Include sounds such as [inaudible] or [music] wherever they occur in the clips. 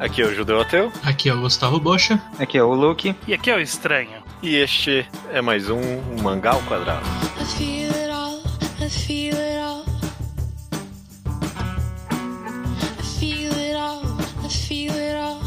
Aqui é o Judeu Ateu. Aqui é o Gustavo Bocha. Aqui é o Luke. E aqui é o Estranho. E este é mais um Mangá ao Quadrado. I feel it all, I feel it all. I feel it all, I feel it all.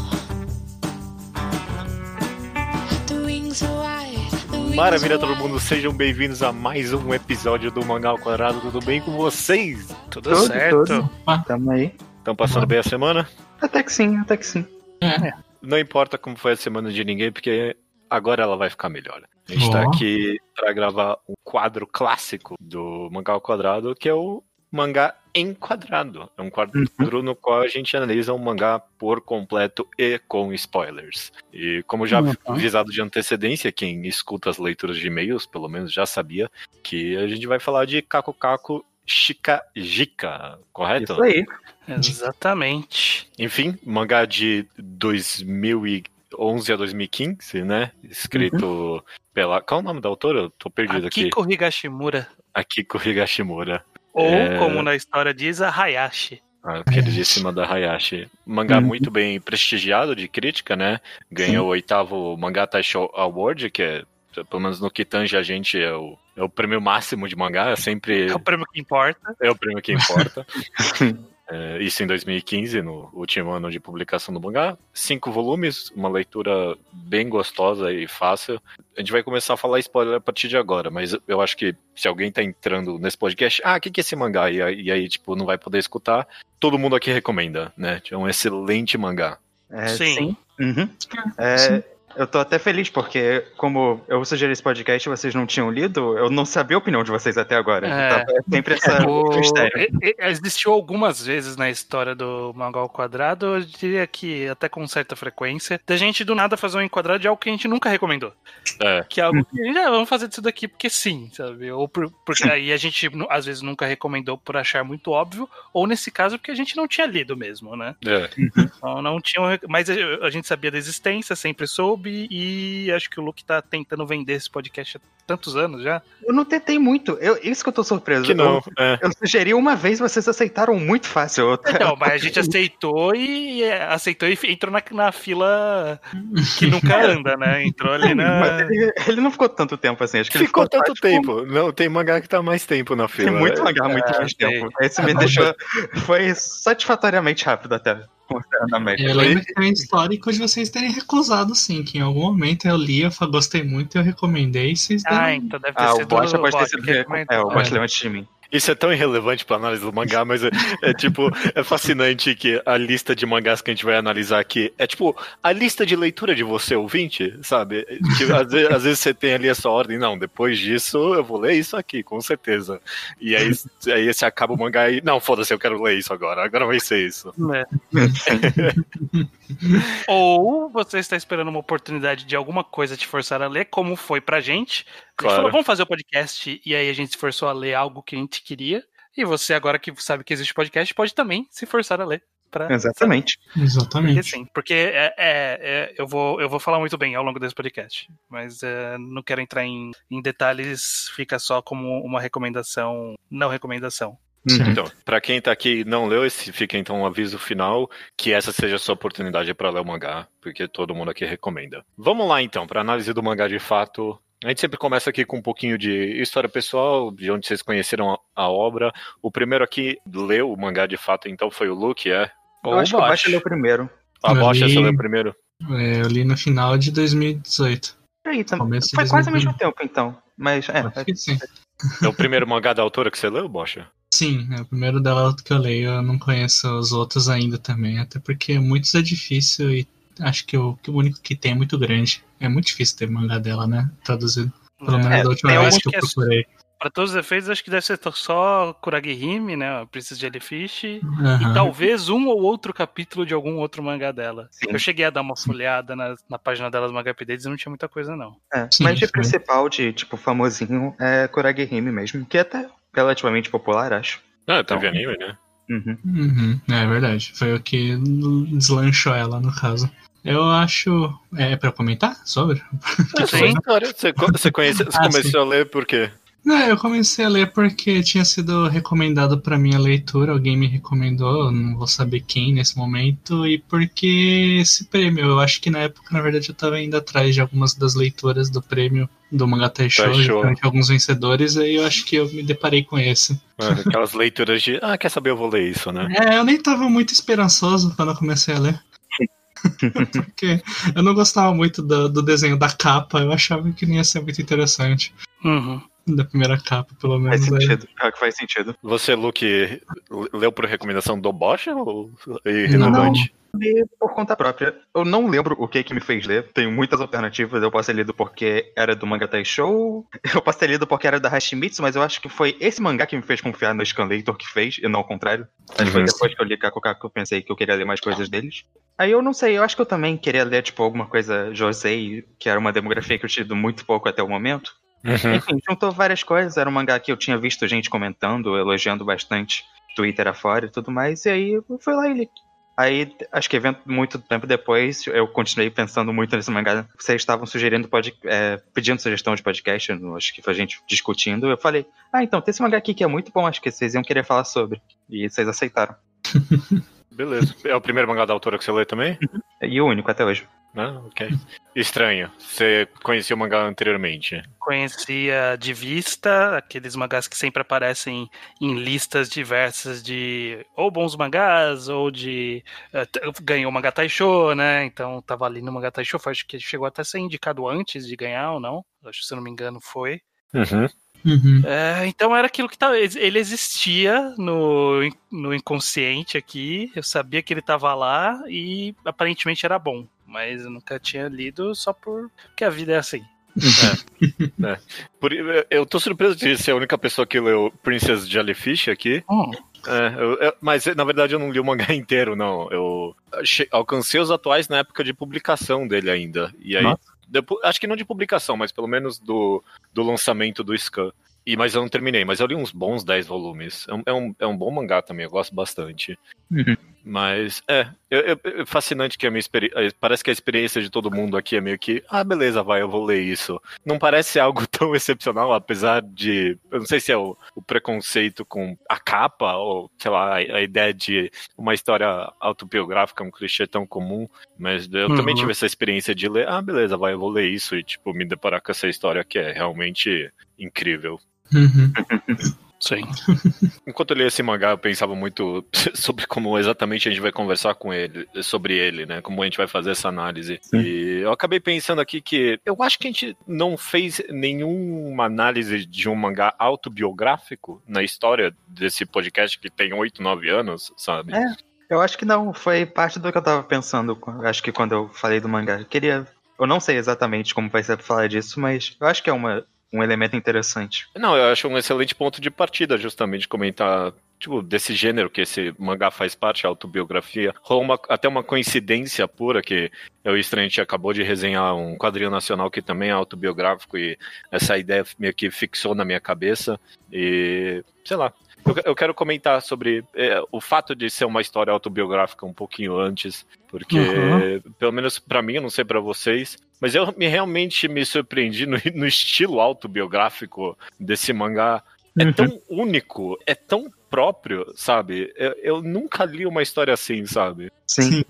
The wings are wide, the wings Maravilha, todo mundo, sejam bem-vindos a mais um episódio do Mangá ao Quadrado. Tudo bem com vocês? Tudo, Tudo, certo? tudo. Tamo aí. Estão passando bem a semana? Até que sim, até que sim. É, Não importa como foi a semana de ninguém, porque agora ela vai ficar melhor. A gente tá Ó. aqui pra gravar um quadro clássico do Mangá ao Quadrado, que é o Mangá em Quadrado. É um quadro no qual a gente analisa um mangá por completo e com spoilers. E como já Uhum. avisado de antecedência, quem escuta as leituras de e-mails, pelo menos já sabia, que a gente vai falar de Kaku Kaku Shika Jika, correto? Isso aí. Exatamente. Enfim, mangá de 2011 a 2015, né? Escrito pela. Qual é o nome da autora? Eu tô perdido aqui. Akiko Higashimura. Akiko Higashimura. Ou, É. como na história diz, a Hayashi. A queridíssima da Hayashi. Mangá Uhum. muito bem prestigiado de crítica, né? Ganhou o oitavo Mangá Taisho Award, que é, pelo menos no que tange a gente, é o, é o prêmio máximo de mangá. É sempre É o prêmio que importa. É o prêmio que importa. [laughs] É, isso em 2015, no último ano de publicação do mangá. Cinco volumes, uma leitura bem gostosa e fácil. A gente vai começar a falar spoiler a partir de agora, mas eu acho que se alguém tá entrando nesse podcast, ah, o que, que é esse mangá? E aí, e aí, tipo, não vai poder escutar, todo mundo aqui recomenda, né? É um excelente mangá. É, Sim. Uhum. É, Sim. Eu tô até feliz, porque como eu sugeri esse podcast e vocês não tinham lido, eu não sabia a opinião de vocês até agora. É. Então, é sempre essa O- mistério. Existiu algumas vezes na história do Mangá ao Quadrado, eu diria que até com certa frequência, da gente do nada fazer um enquadrado de algo que a gente nunca recomendou. É, Que é algo que, ah, vamos fazer disso daqui porque sim, sabe? Ou por- porque aí a gente às vezes nunca recomendou por achar muito óbvio, ou nesse caso porque a gente não tinha lido mesmo, né? é. Então não tinha. Mas a a gente sabia da existência, sempre soube, e acho que o Luke tá tentando vender esse podcast há tantos anos já. Eu não tentei muito. Eu, isso que eu tô surpreso. Que não, Eu, é. eu sugeri uma vez, vocês aceitaram muito fácil. Então, mas a gente aceitou e é, aceitou e entrou na, na fila que nunca anda, né? Entrou ali na. Mas ele, ele não ficou tanto tempo assim. Acho que ele Ficou ficou tanto tempo. Não, tem mangá que tá mais tempo na fila. Tem muito mangá, muito É, mais tem. tempo. Esse me deixou. Foi satisfatoriamente rápido até. Considerando a média. Eu lembro que tem um histórico de vocês terem recusado, sim, que em algum momento eu li, eu gostei muito, eu recomendei, e vocês deram... Ah, então deve ter Ah, o sido Bocha pode ter sido. É, o É. Bocha levante de mim. Isso é tão irrelevante pra análise do mangá, mas é, é tipo, é fascinante que a lista de mangás que a gente vai analisar aqui é tipo a lista de leitura de você, ouvinte, sabe? Que, às, vezes, às vezes você tem ali essa ordem, não, depois disso eu vou ler isso aqui, com certeza. E aí, aí você acaba o mangá e, não, foda-se, eu quero ler isso agora, agora vai ser isso. É. [laughs] Ou você está esperando uma oportunidade de alguma coisa te forçar a ler, como foi pra gente. A gente Claro. falou, vamos fazer o podcast, e aí a gente se forçou a ler algo que a gente queria. E você, agora que sabe que existe podcast, pode também se forçar a ler. Pra... Exatamente. Porque Exatamente. sim, porque é, é- é- eu, vou, eu vou falar muito bem ao longo desse podcast, mas é, não quero entrar em, em detalhes, fica só como uma recomendação, não recomendação. Certo. Então, pra quem tá aqui e não leu, esse fica então um aviso final que essa seja a sua oportunidade pra ler o mangá, porque todo mundo aqui recomenda. Vamos lá então, pra análise do mangá de fato. A gente sempre começa aqui com um pouquinho de história pessoal, de onde vocês conheceram a, a obra. O primeiro aqui leu o mangá de fato, então foi o Luke, é? Eu Ou acho que o Bocha Bosch. leu primeiro. A Eu Bocha, li- você leu primeiro? É, eu li no final de 2018. Aí, tam- Começo de Foi quase ao 2020. mesmo tempo, então. Mas, é. Acho que sim. É o primeiro mangá da autora que você leu, Bocha? Sim, é o primeiro dela que eu leio, eu não conheço os outros ainda também, até porque muitos é difícil e acho que o, que o único que tem é muito grande. É muito difícil ter mangá dela, né? Traduzido. Pelo menos É, da última tem vez que eu que é- procurei. Pra todos os efeitos, acho que deve ser só Kuragihime, né? A Princess Jellyfish. E Aham. talvez um ou outro capítulo de algum outro mangá dela. Sim. Eu cheguei a dar uma folhada na, na página dela do Manga Updates e não tinha muita coisa, não. É, Sim, mas de principal, de tipo, famosinho, é Kuragehime mesmo, que é até relativamente popular, acho. Ah, teve Então. anime, né? Uhum. Uhum, é verdade. Foi o que deslanchou ela, no caso. Eu acho. É pra comentar sobre? É Sim. história. Você, co- você, conhece, você Ah, começou a ler por quê? Não, eu comecei a ler porque tinha sido recomendado pra minha leitura, alguém me recomendou, não vou saber quem nesse momento, e porque esse prêmio, eu acho que na época, na verdade, eu tava indo atrás de algumas das leituras do prêmio do Manga Taisho, Taisho. justamente alguns vencedores, aí eu acho que eu me deparei com esse. Mano, aquelas leituras de, ah, quer saber, eu vou ler isso, né? É, eu nem tava muito esperançoso quando eu comecei a ler. Porque eu não gostava muito do, do desenho da capa, eu achava que não ia ser muito interessante. Uhum. [laughs] Da primeira capa, pelo Faz menos. aí. sentido. Pior que faz sentido. Você, Luke, leu por recomendação do Bosch ou e Não. relevante? Li por conta própria. Eu não lembro o que que me fez ler. Tenho muitas alternativas. Eu posso ter lido porque era do Manga Show. Eu posso ter lido porque era da Hashimitsu, mas eu acho que foi esse mangá que me fez confiar no Scanlator que fez, e não ao contrário. Acho que foi Uhum. depois que eu li Kakukaku que eu pensei que eu queria ler mais coisas deles. Aí eu não sei, eu acho que eu também queria ler, tipo, alguma coisa Josei, que era uma demografia que eu tinha lido muito pouco até o momento. Uhum. Enfim, juntou várias coisas. Era um mangá que eu tinha visto gente comentando, elogiando bastante, Twitter afora e tudo mais. E aí eu fui lá e li. Aí, acho que muito tempo depois, eu continuei pensando muito nesse mangá. Vocês estavam sugerindo, pod, é, pedindo sugestão de podcast, eu acho que foi a gente discutindo. Eu falei, ah, então, tem esse mangá aqui que é muito bom, acho que vocês iam querer falar sobre. E vocês aceitaram. [laughs] Beleza. É o primeiro mangá da autora que você lê também? E o único até hoje. Né? Ok. Estranho. Você conhecia o mangá anteriormente? Conhecia de vista, aqueles mangás que sempre aparecem em listas diversas de ou bons mangás, ou de. eh, ganhou o mangá Taisho, né? Então tava ali no mangá Taisho, foi- acho que chegou até a ser indicado antes de ganhar ou não. Acho que se eu não me engano foi. Uhum. Uhum. É, então era aquilo que tava, ele existia no, no inconsciente aqui. Eu sabia que ele tava lá e aparentemente era bom, mas eu nunca tinha lido só por porque a vida é assim. [laughs] Por, eu tô surpreso de ser a única pessoa que leu Princess Jellyfish aqui. Hum, É, eu- eu- mas na verdade eu não li o mangá [laughs] inteiro, não. Eu alcancei os atuais na época de publicação dele ainda. E aí, Nossa. Acho que não de publicação, mas pelo menos do, do lançamento do Scan. E, mas eu não terminei, mas eu li uns bons 10 volumes. É um, é um, é um bom mangá também, eu gosto bastante. Uhum. Mas, é, eu- eu- é fascinante que a minha experiência. Parece que a experiência de todo mundo aqui é meio que, ah, beleza, vai, eu vou ler isso. Não parece algo [laughs] tão excepcional, apesar de. Eu não sei se é o, o preconceito com a capa, ou, sei lá, a, a ideia de uma história autobiográfica, um clichê tão comum. Mas eu também Uhum. tive essa experiência de ler, ah, beleza, vai, eu vou ler isso e, tipo, me deparar com essa história que é realmente incrível. Uhum. [laughs] sim. [laughs] Enquanto eu li esse mangá, eu pensava muito [laughs] sobre como exatamente a gente vai conversar com ele, sobre ele, né? Como a gente vai fazer essa análise. Sim. E eu acabei pensando aqui que eu acho que a gente não fez nenhuma análise de um mangá autobiográfico na história desse podcast que tem 8, 9 anos, sabe? É. Eu acho que não, foi parte do que eu tava pensando. Acho que quando eu falei do mangá. Eu queria. Eu não sei exatamente como vai ser pra falar disso, mas eu acho que é uma, um elemento interessante. Não, eu acho um excelente ponto de partida, justamente, comentar. Tipo, desse gênero que esse mangá faz parte, a autobiografia. Rolou uma- até uma coincidência pura que eu e acabou de resenhar um quadrinho nacional que também é autobiográfico e essa ideia meio que fixou na minha cabeça. E, sei lá, eu, eu quero comentar sobre é, o fato de ser uma história autobiográfica um pouquinho antes, porque, Uhum. pelo menos pra mim, eu não sei pra vocês, mas eu me, realmente me surpreendi no, [laughs] no estilo autobiográfico desse mangá. É Uhum. tão único, é tão próprio, sabe? Eu, eu nunca li uma história assim, sabe? Sim.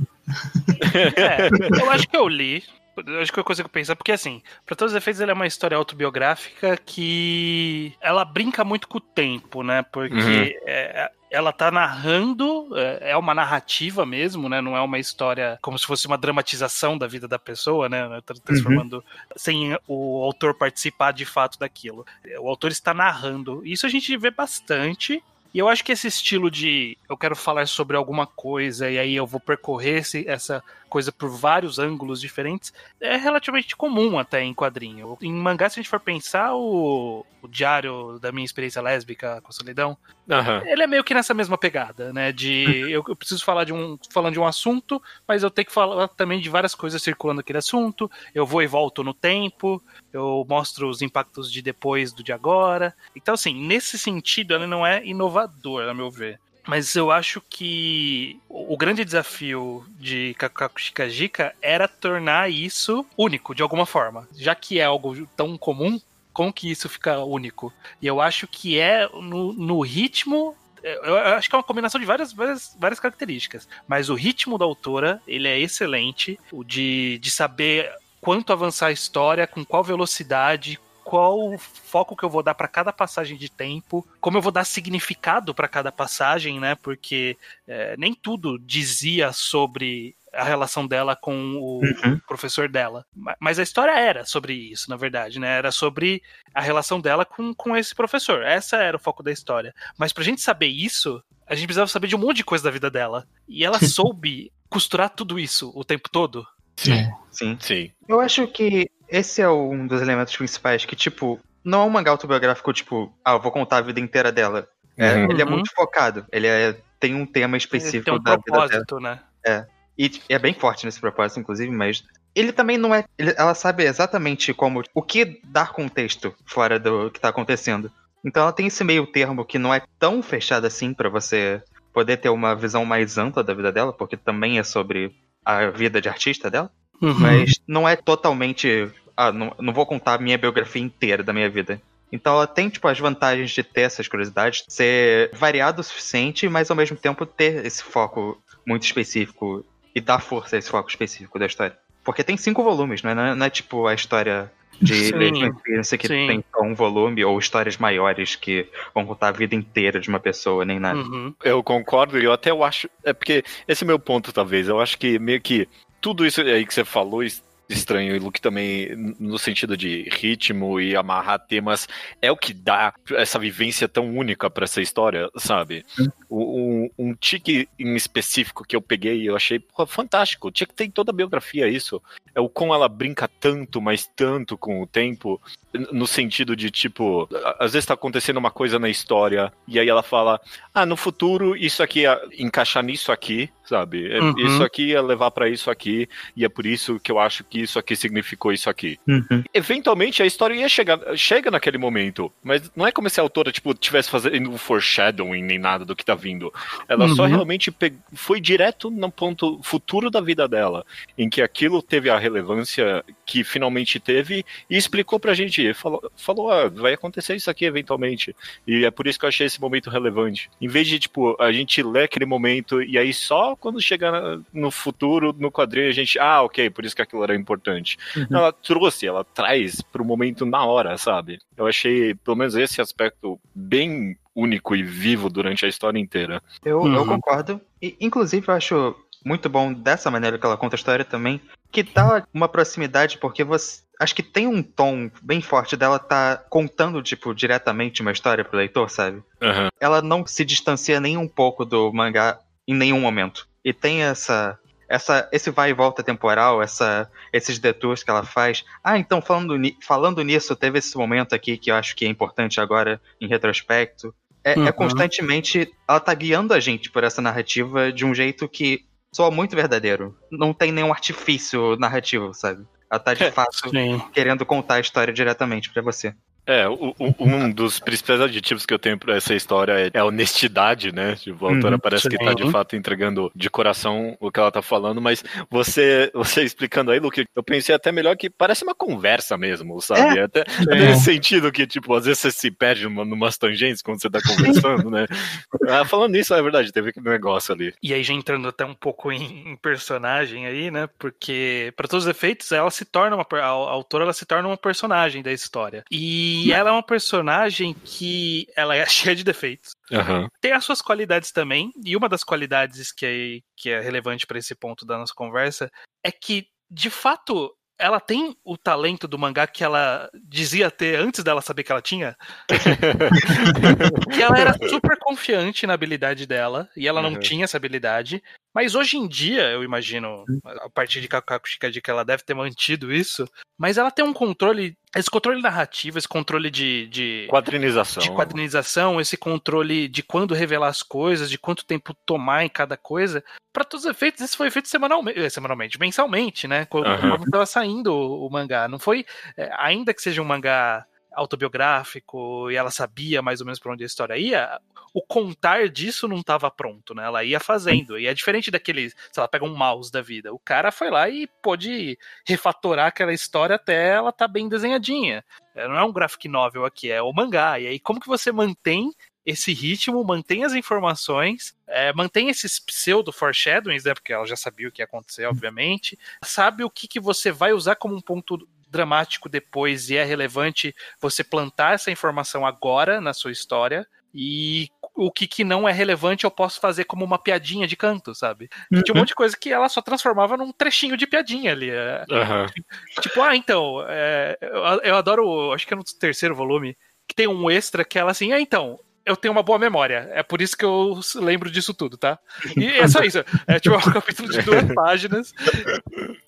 É, eu acho que eu li. Acho que eu consigo pensar, porque assim, pra todos os efeitos, ela é uma história autobiográfica que ela brinca muito com o tempo, né? Porque Uhum. é, ela tá narrando, é, é uma narrativa mesmo, né? Não é uma história como se fosse uma dramatização da vida da pessoa, né? Tra- Transformando sem o autor participar de fato daquilo. O autor está narrando. Isso a gente vê bastante. E eu acho que esse estilo de eu quero falar sobre alguma coisa e aí eu vou percorrer esse- essa coisa por vários ângulos diferentes é relativamente comum até em quadrinho. Em mangá, se a gente for pensar, o, o diário da minha experiência lésbica com a solidão, Aham. ele é meio que nessa mesma pegada, né? De eu, eu preciso falar de um falando de um assunto, mas eu tenho que falar também de várias coisas circulando aquele assunto. Eu vou e volto no tempo, eu mostro os impactos de depois do de agora. Então, assim, nesse sentido, ele não é inovador, a meu ver. Mas eu acho que o grande desafio de Kakaku Shikajika era tornar isso único, de alguma forma. Já que é algo tão comum, como que isso fica único. E eu acho que é no, no ritmo eu acho que é uma combinação de várias, várias, várias características. Mas o ritmo da autora, ele é excelente. O de, de saber quanto avançar a história, com qual velocidade, qual foco que eu vou dar para cada passagem de tempo, como eu vou dar significado para cada passagem, né? Porque é, nem tudo dizia sobre a relação dela com o Uhum. professor dela. Ma- Mas a história era sobre isso, na verdade, né? Era sobre a relação dela com, com esse professor. Essa era o foco da história. Mas pra gente saber isso, a gente precisava saber de um monte de coisa da vida dela. E ela [laughs] soube costurar tudo isso o tempo todo. Sim, É. Sim. sim. Eu acho que esse é um dos elementos principais que, tipo, não é um mangá autobiográfico, tipo, ah, eu vou contar a vida inteira dela. É, Uhum. Ele é Uhum. muito focado. Ele é- tem um tema específico Tem um da vida dela. propósito, né? E é bem forte nesse propósito, inclusive, mas ele também não é. ele- ela sabe exatamente como. o que dar contexto fora do que tá acontecendo. Então ela tem esse meio termo que não é tão fechado assim pra você poder ter uma visão mais ampla da vida dela, porque também é sobre a vida de artista dela. Uhum. Mas não é totalmente. Ah, não, não vou contar a minha biografia inteira da minha vida. Então ela tem, tipo, as vantagens de ter essas curiosidades, ser variado o suficiente, mas ao mesmo tempo ter esse foco muito específico e dar força a esse foco específico da história. Porque tem cinco volumes, não é, não é, não é tipo a história de Sim, Experience que sim. tem só um volume, ou histórias maiores que vão contar a vida inteira de uma pessoa, nem nada. Uhum. Eu concordo e eu até eu acho. É porque esse é meu ponto, talvez. Eu acho que meio que tudo isso aí que você falou estranho e Luke também no sentido de ritmo e amarrar temas é o que dá essa vivência tão única pra essa história, sabe? Um, um tique em específico que eu peguei e eu achei fantástico. Tinha que ter em toda a biografia isso. É o como ela brinca tanto, mas tanto com o tempo, no sentido de tipo, às vezes tá acontecendo uma coisa na história e aí ela fala: ah, no futuro isso aqui ia encaixar nisso aqui, sabe? É- Uhum. Isso aqui ia levar pra isso aqui, e é por isso que eu acho que isso aqui significou isso aqui. Uhum. Eventualmente a história ia chegar, chega naquele momento, mas não é como se a autora, tipo, tivesse fazendo um foreshadowing nem nada do que tá vindo. Ela só Uhum. realmente pe- foi direto no ponto futuro da vida dela, em que aquilo teve a relevância que finalmente teve e explicou pra gente, falou, falou ah, vai acontecer isso aqui eventualmente. E é por isso que eu achei esse momento relevante. Em vez de, tipo, a gente ler aquele momento e aí só quando chegar no futuro, no quadrinho, a gente, ah, ok, por isso que aquilo era importante. Uhum. Ela trouxe, ela traz pro momento na hora, sabe? Eu achei, pelo menos, esse aspecto bem único e vivo durante a história inteira. Eu, eu Uhum. concordo. E, inclusive, eu acho muito bom dessa maneira que ela conta a história também, que dá uma proximidade, porque você. Acho que tem um tom bem forte dela tá contando, tipo, diretamente uma história pro leitor, sabe? Aham. Ela não se distancia nem um pouco do mangá em nenhum momento. E tem essa. Essa, esse vai e volta temporal, essa, esses detours que ela faz. Ah, então falando, ni- falando nisso, teve esse momento aqui que eu acho que é importante agora, em retrospecto. É, é Uhum. constantemente. Ela tá guiando a gente por essa narrativa de um jeito que soa muito verdadeiro. Não tem nenhum artifício narrativo, sabe? Ela tá de É, fato querendo contar a história diretamente pra você. É, o- o- um dos principais adjetivos que eu tenho pra essa história é, é a honestidade, né? Tipo, a autora Uhum, parece que tá sim. de fato entregando de coração o que ela tá falando, mas você, você explicando aí, Luke, eu pensei até melhor que parece uma conversa mesmo, sabe? Até, até nesse sentido que, tipo, às vezes você se perde numa, numas tangentes quando você tá [laughs] conversando, né? Ah, falando nisso, é verdade, teve aquele negócio ali. E aí já entrando até um pouco em, em personagem aí, né? Porque para todos os efeitos, ela se torna uma a, a autora ela se torna uma personagem da história. E ela é uma personagem que ela é [laughs] cheia de defeitos. Aham. Tem as suas qualidades também, e uma das qualidades que é, que é relevante para esse ponto da nossa conversa é que, de fato, ela tem o talento do mangá que ela dizia ter antes dela saber que ela tinha. que [laughs] ela era super confiante na habilidade dela, e ela não Uhum. tinha essa habilidade. Mas hoje em dia, eu imagino, a partir de Kakaku Shikadi, que ela deve ter mantido isso, mas ela tem um controle, esse controle narrativo, esse controle de, de, Quadrinização. de quadrinização, esse controle de quando revelar as coisas, de quanto tempo tomar em cada coisa. Pra todos os efeitos, isso foi feito semanalmente, eh, semanalmente mensalmente, né? Quando Aham. estava saindo o, o mangá. Não foi, eh, ainda que seja um mangá autobiográfico e ela sabia mais ou menos para onde a história ia, o contar disso não estava pronto, né? Ela ia fazendo. E é diferente daquele, sei lá, pega um mouse da vida. O cara foi lá e pôde refatorar aquela história até ela tá bem desenhadinha. É, Não é um graphic novel aqui, é o mangá. E aí, como que você mantém esse ritmo, mantém as informações, é, mantém esses pseudo foreshadowings, né? Porque ela já sabia o que ia acontecer, obviamente. Sabe o que, que você vai usar como um ponto dramático depois e é relevante você plantar essa informação agora na sua história. E o que, que não é relevante eu posso fazer como uma piadinha de canto, sabe? E Tinha um monte de coisa que ela só transformava num trechinho de piadinha ali. é. Aham. Tipo, ah, então, é, eu, eu adoro, acho que é no terceiro volume, que tem um extra que ela assim, ah, então, eu tenho uma boa memória. É por isso que eu lembro disso tudo, tá? E é só isso. É tipo um capítulo de duas [laughs] páginas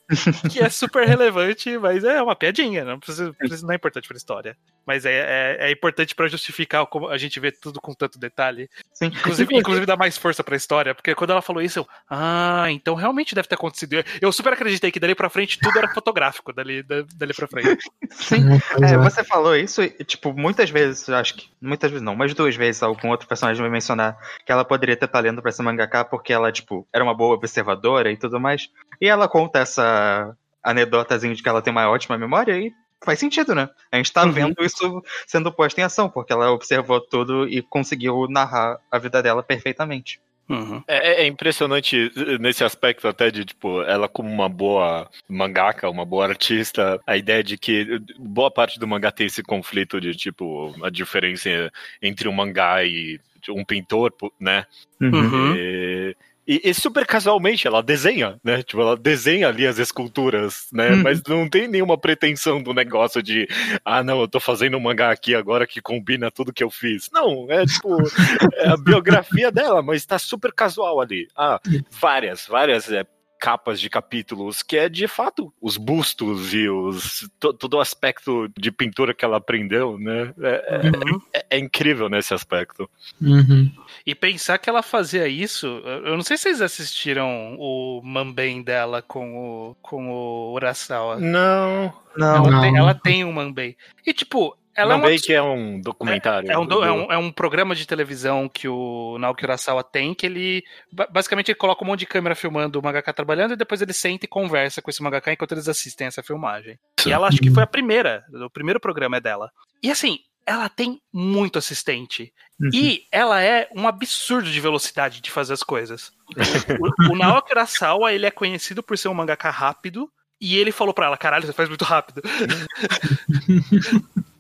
[laughs] que é super relevante, mas é uma piadinha. Não, precisa, não é importante pra história. Mas é, é, é importante pra justificar como a gente vê tudo com tanto detalhe. Sim. Inclusive, inclusive dá mais força pra história, porque quando ela falou isso, eu. Ah, então realmente deve ter acontecido. Eu super acreditei que dali pra frente tudo era fotográfico, dali, da- dali pra frente. Sim. É, é. você falou isso e, tipo, muitas vezes, acho que. Muitas vezes não, mas duas vezes algum outro personagem vai mencionar que ela poderia ter talento pra ser mangaka porque ela, tipo, era uma boa observadora e tudo mais. E ela conta essa anedotazinha de que ela tem uma ótima memória e faz sentido, né? A gente tá Uhum. vendo isso sendo posto em ação, porque ela observou tudo e conseguiu narrar a vida dela perfeitamente. Uhum. É, é impressionante nesse aspecto até de, tipo, ela como uma boa mangaka, uma boa artista, a ideia de que boa parte do mangá tem esse conflito de, tipo, a diferença entre um mangá e um pintor, né? Uhum. E, e- e super casualmente ela desenha, né? Tipo, ela desenha ali as esculturas, né? Uhum. Mas não tem nenhuma pretensão do negócio de, ah, não, eu tô fazendo um mangá aqui agora que combina tudo que eu fiz. Não, é tipo, [laughs] é a biografia dela, mas tá super casual ali. Ah, várias, várias é, capas de capítulos, que é de fato os bustos e os to- todo o aspecto de pintura que ela aprendeu, né? É, Uhum. é- é incrível nesse aspecto. Uhum. E pensar que ela fazia isso, eu não sei se vocês assistiram o Mambem dela com o, com o Urasawa. Não. Não. Ela, Não. tem, ela tem um Mambem. E tipo, ela é uma Também que é um documentário. É um, do- do- é, um, é um programa de televisão que o Naoki Urasawa tem, que ele ba- basicamente ele coloca um monte de câmera filmando o mangaka trabalhando e depois ele senta e conversa com esse mangaka enquanto eles assistem essa filmagem. E ela acho que foi a primeira, o primeiro programa é dela. E assim, ela tem muito assistente. Uhum. E ela é um absurdo de velocidade de fazer as coisas. [laughs] o, o Naoki Urasawa, ele é conhecido por ser um mangaka rápido, e ele falou pra ela, caralho, você faz muito rápido. [laughs]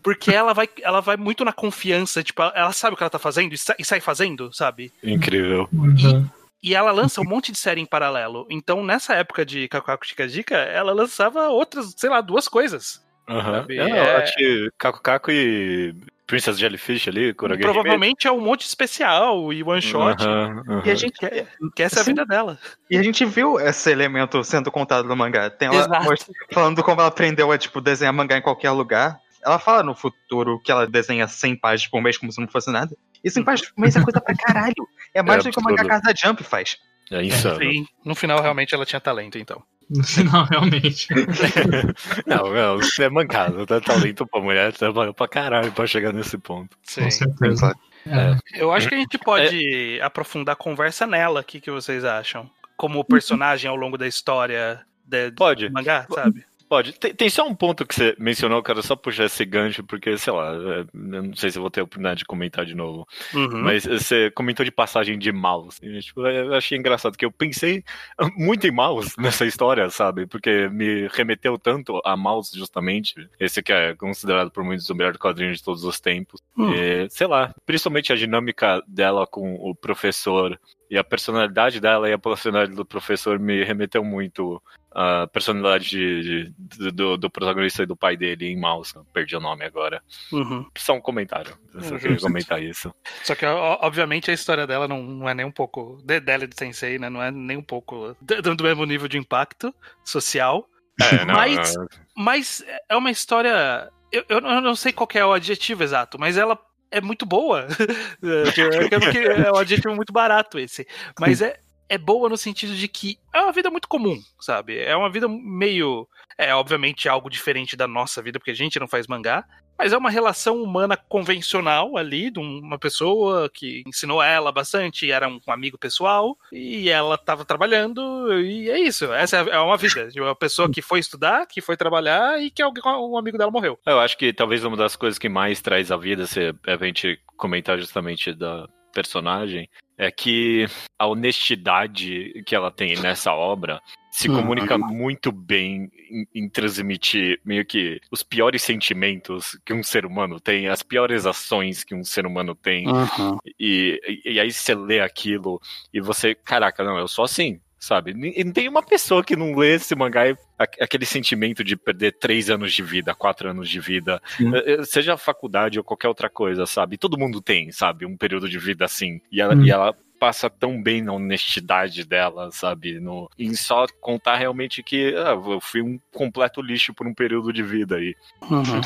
Porque ela vai, ela vai muito na confiança, tipo, ela- ela sabe o que ela tá fazendo e, sa- e sai fazendo, sabe? Incrível. Uhum. E ela lança um monte de série em paralelo. Então, nessa época de Kakukaku Chica Dica, ela lançava outras, sei lá, duas coisas. Aham. Sabe, É, é- eu acho que Caco Caco e Princess Jellyfish ali, Kurage Provavelmente é um monte especial e one shot. Aham, aham. E a gente Que, que essa é a vida dela. E a gente viu esse elemento sendo contado no mangá. Tem ela Exato. falando como ela aprendeu a tipo, desenhar mangá em qualquer lugar. Ela fala no futuro que ela desenha 100 páginas por mês como se não fosse nada. E 100 páginas por mês é coisa pra [laughs] caralho. É mais É do que o absurdo. mangá da Jump faz. É insano. Sim, no final realmente ela tinha talento, então. No final, realmente. [laughs] Não, não, isso é mancada. Tá talento pra mulher, trabalhou pra caralho pra chegar nesse ponto. Sim. Com certeza. É. Eu acho que a gente pode aprofundar a conversa nela. O que, que vocês acham? Como personagem ao longo da história de, Pode. do mangá, sabe? Pode. Tem, tem só um ponto que você mencionou, cara, só puxar esse gancho, porque, sei lá, é, eu não sei se eu vou ter a oportunidade de comentar de novo. Uhum. Mas você comentou de passagem de mouse. E, tipo, eu achei engraçado que eu pensei [laughs] muito em mouse nessa história, sabe? Porque me remeteu tanto a mouse, justamente. Esse que é considerado por muitos o melhor quadrinho de todos os tempos. Hum. E, sei lá, principalmente a dinâmica dela com o professor e a personalidade dela e a personalidade do professor me remeteu muito à personalidade de- de- do, do protagonista e do pai dele em Mouse. Perdi o nome agora. Uhum. Só um comentário. Eu só Uhum. queria comentar isso. Só que, obviamente, a história dela não, é nem um pouco. de- Dela e do Sensei, né? Não é nem um pouco do mesmo nível de impacto social. É, não, Mas- não, Mas é uma história. Eu, eu não eu não sei qual que é o adjetivo exato, mas ela é muito boa. [laughs] é, é um adjetivo muito barato esse. Mas é, é boa no sentido de que é uma vida muito comum, sabe? É uma vida meio. É, obviamente, algo diferente da nossa vida, porque a gente não faz mangá. Mas é uma relação humana convencional ali, de uma pessoa que ensinou ela bastante, era um amigo pessoal, e ela estava trabalhando, e é isso. Essa é uma vida. De uma pessoa que foi estudar, que foi trabalhar e que um amigo dela morreu. Eu acho que talvez uma das coisas que mais traz a vida, se a gente comentar justamente da personagem, é que a honestidade que ela tem nessa obra se Uhum. comunica muito bem em, em transmitir meio que os piores sentimentos que um ser humano tem, as piores ações que um ser humano tem. Uhum. E, e, e aí você lê aquilo e você, caraca, não, eu sou assim, sabe? E não tem uma pessoa que não lê esse mangá e aquele sentimento de perder três anos de vida, quatro anos de vida, Sim. eh, eh, seja a faculdade ou qualquer outra coisa, sabe? Todo mundo tem, sabe? Um período de vida assim. E ela, Hum. e ela passa tão bem na honestidade dela, sabe? No, em só contar realmente que ah, eu fui um completo lixo por um período de vida aí. Uhum.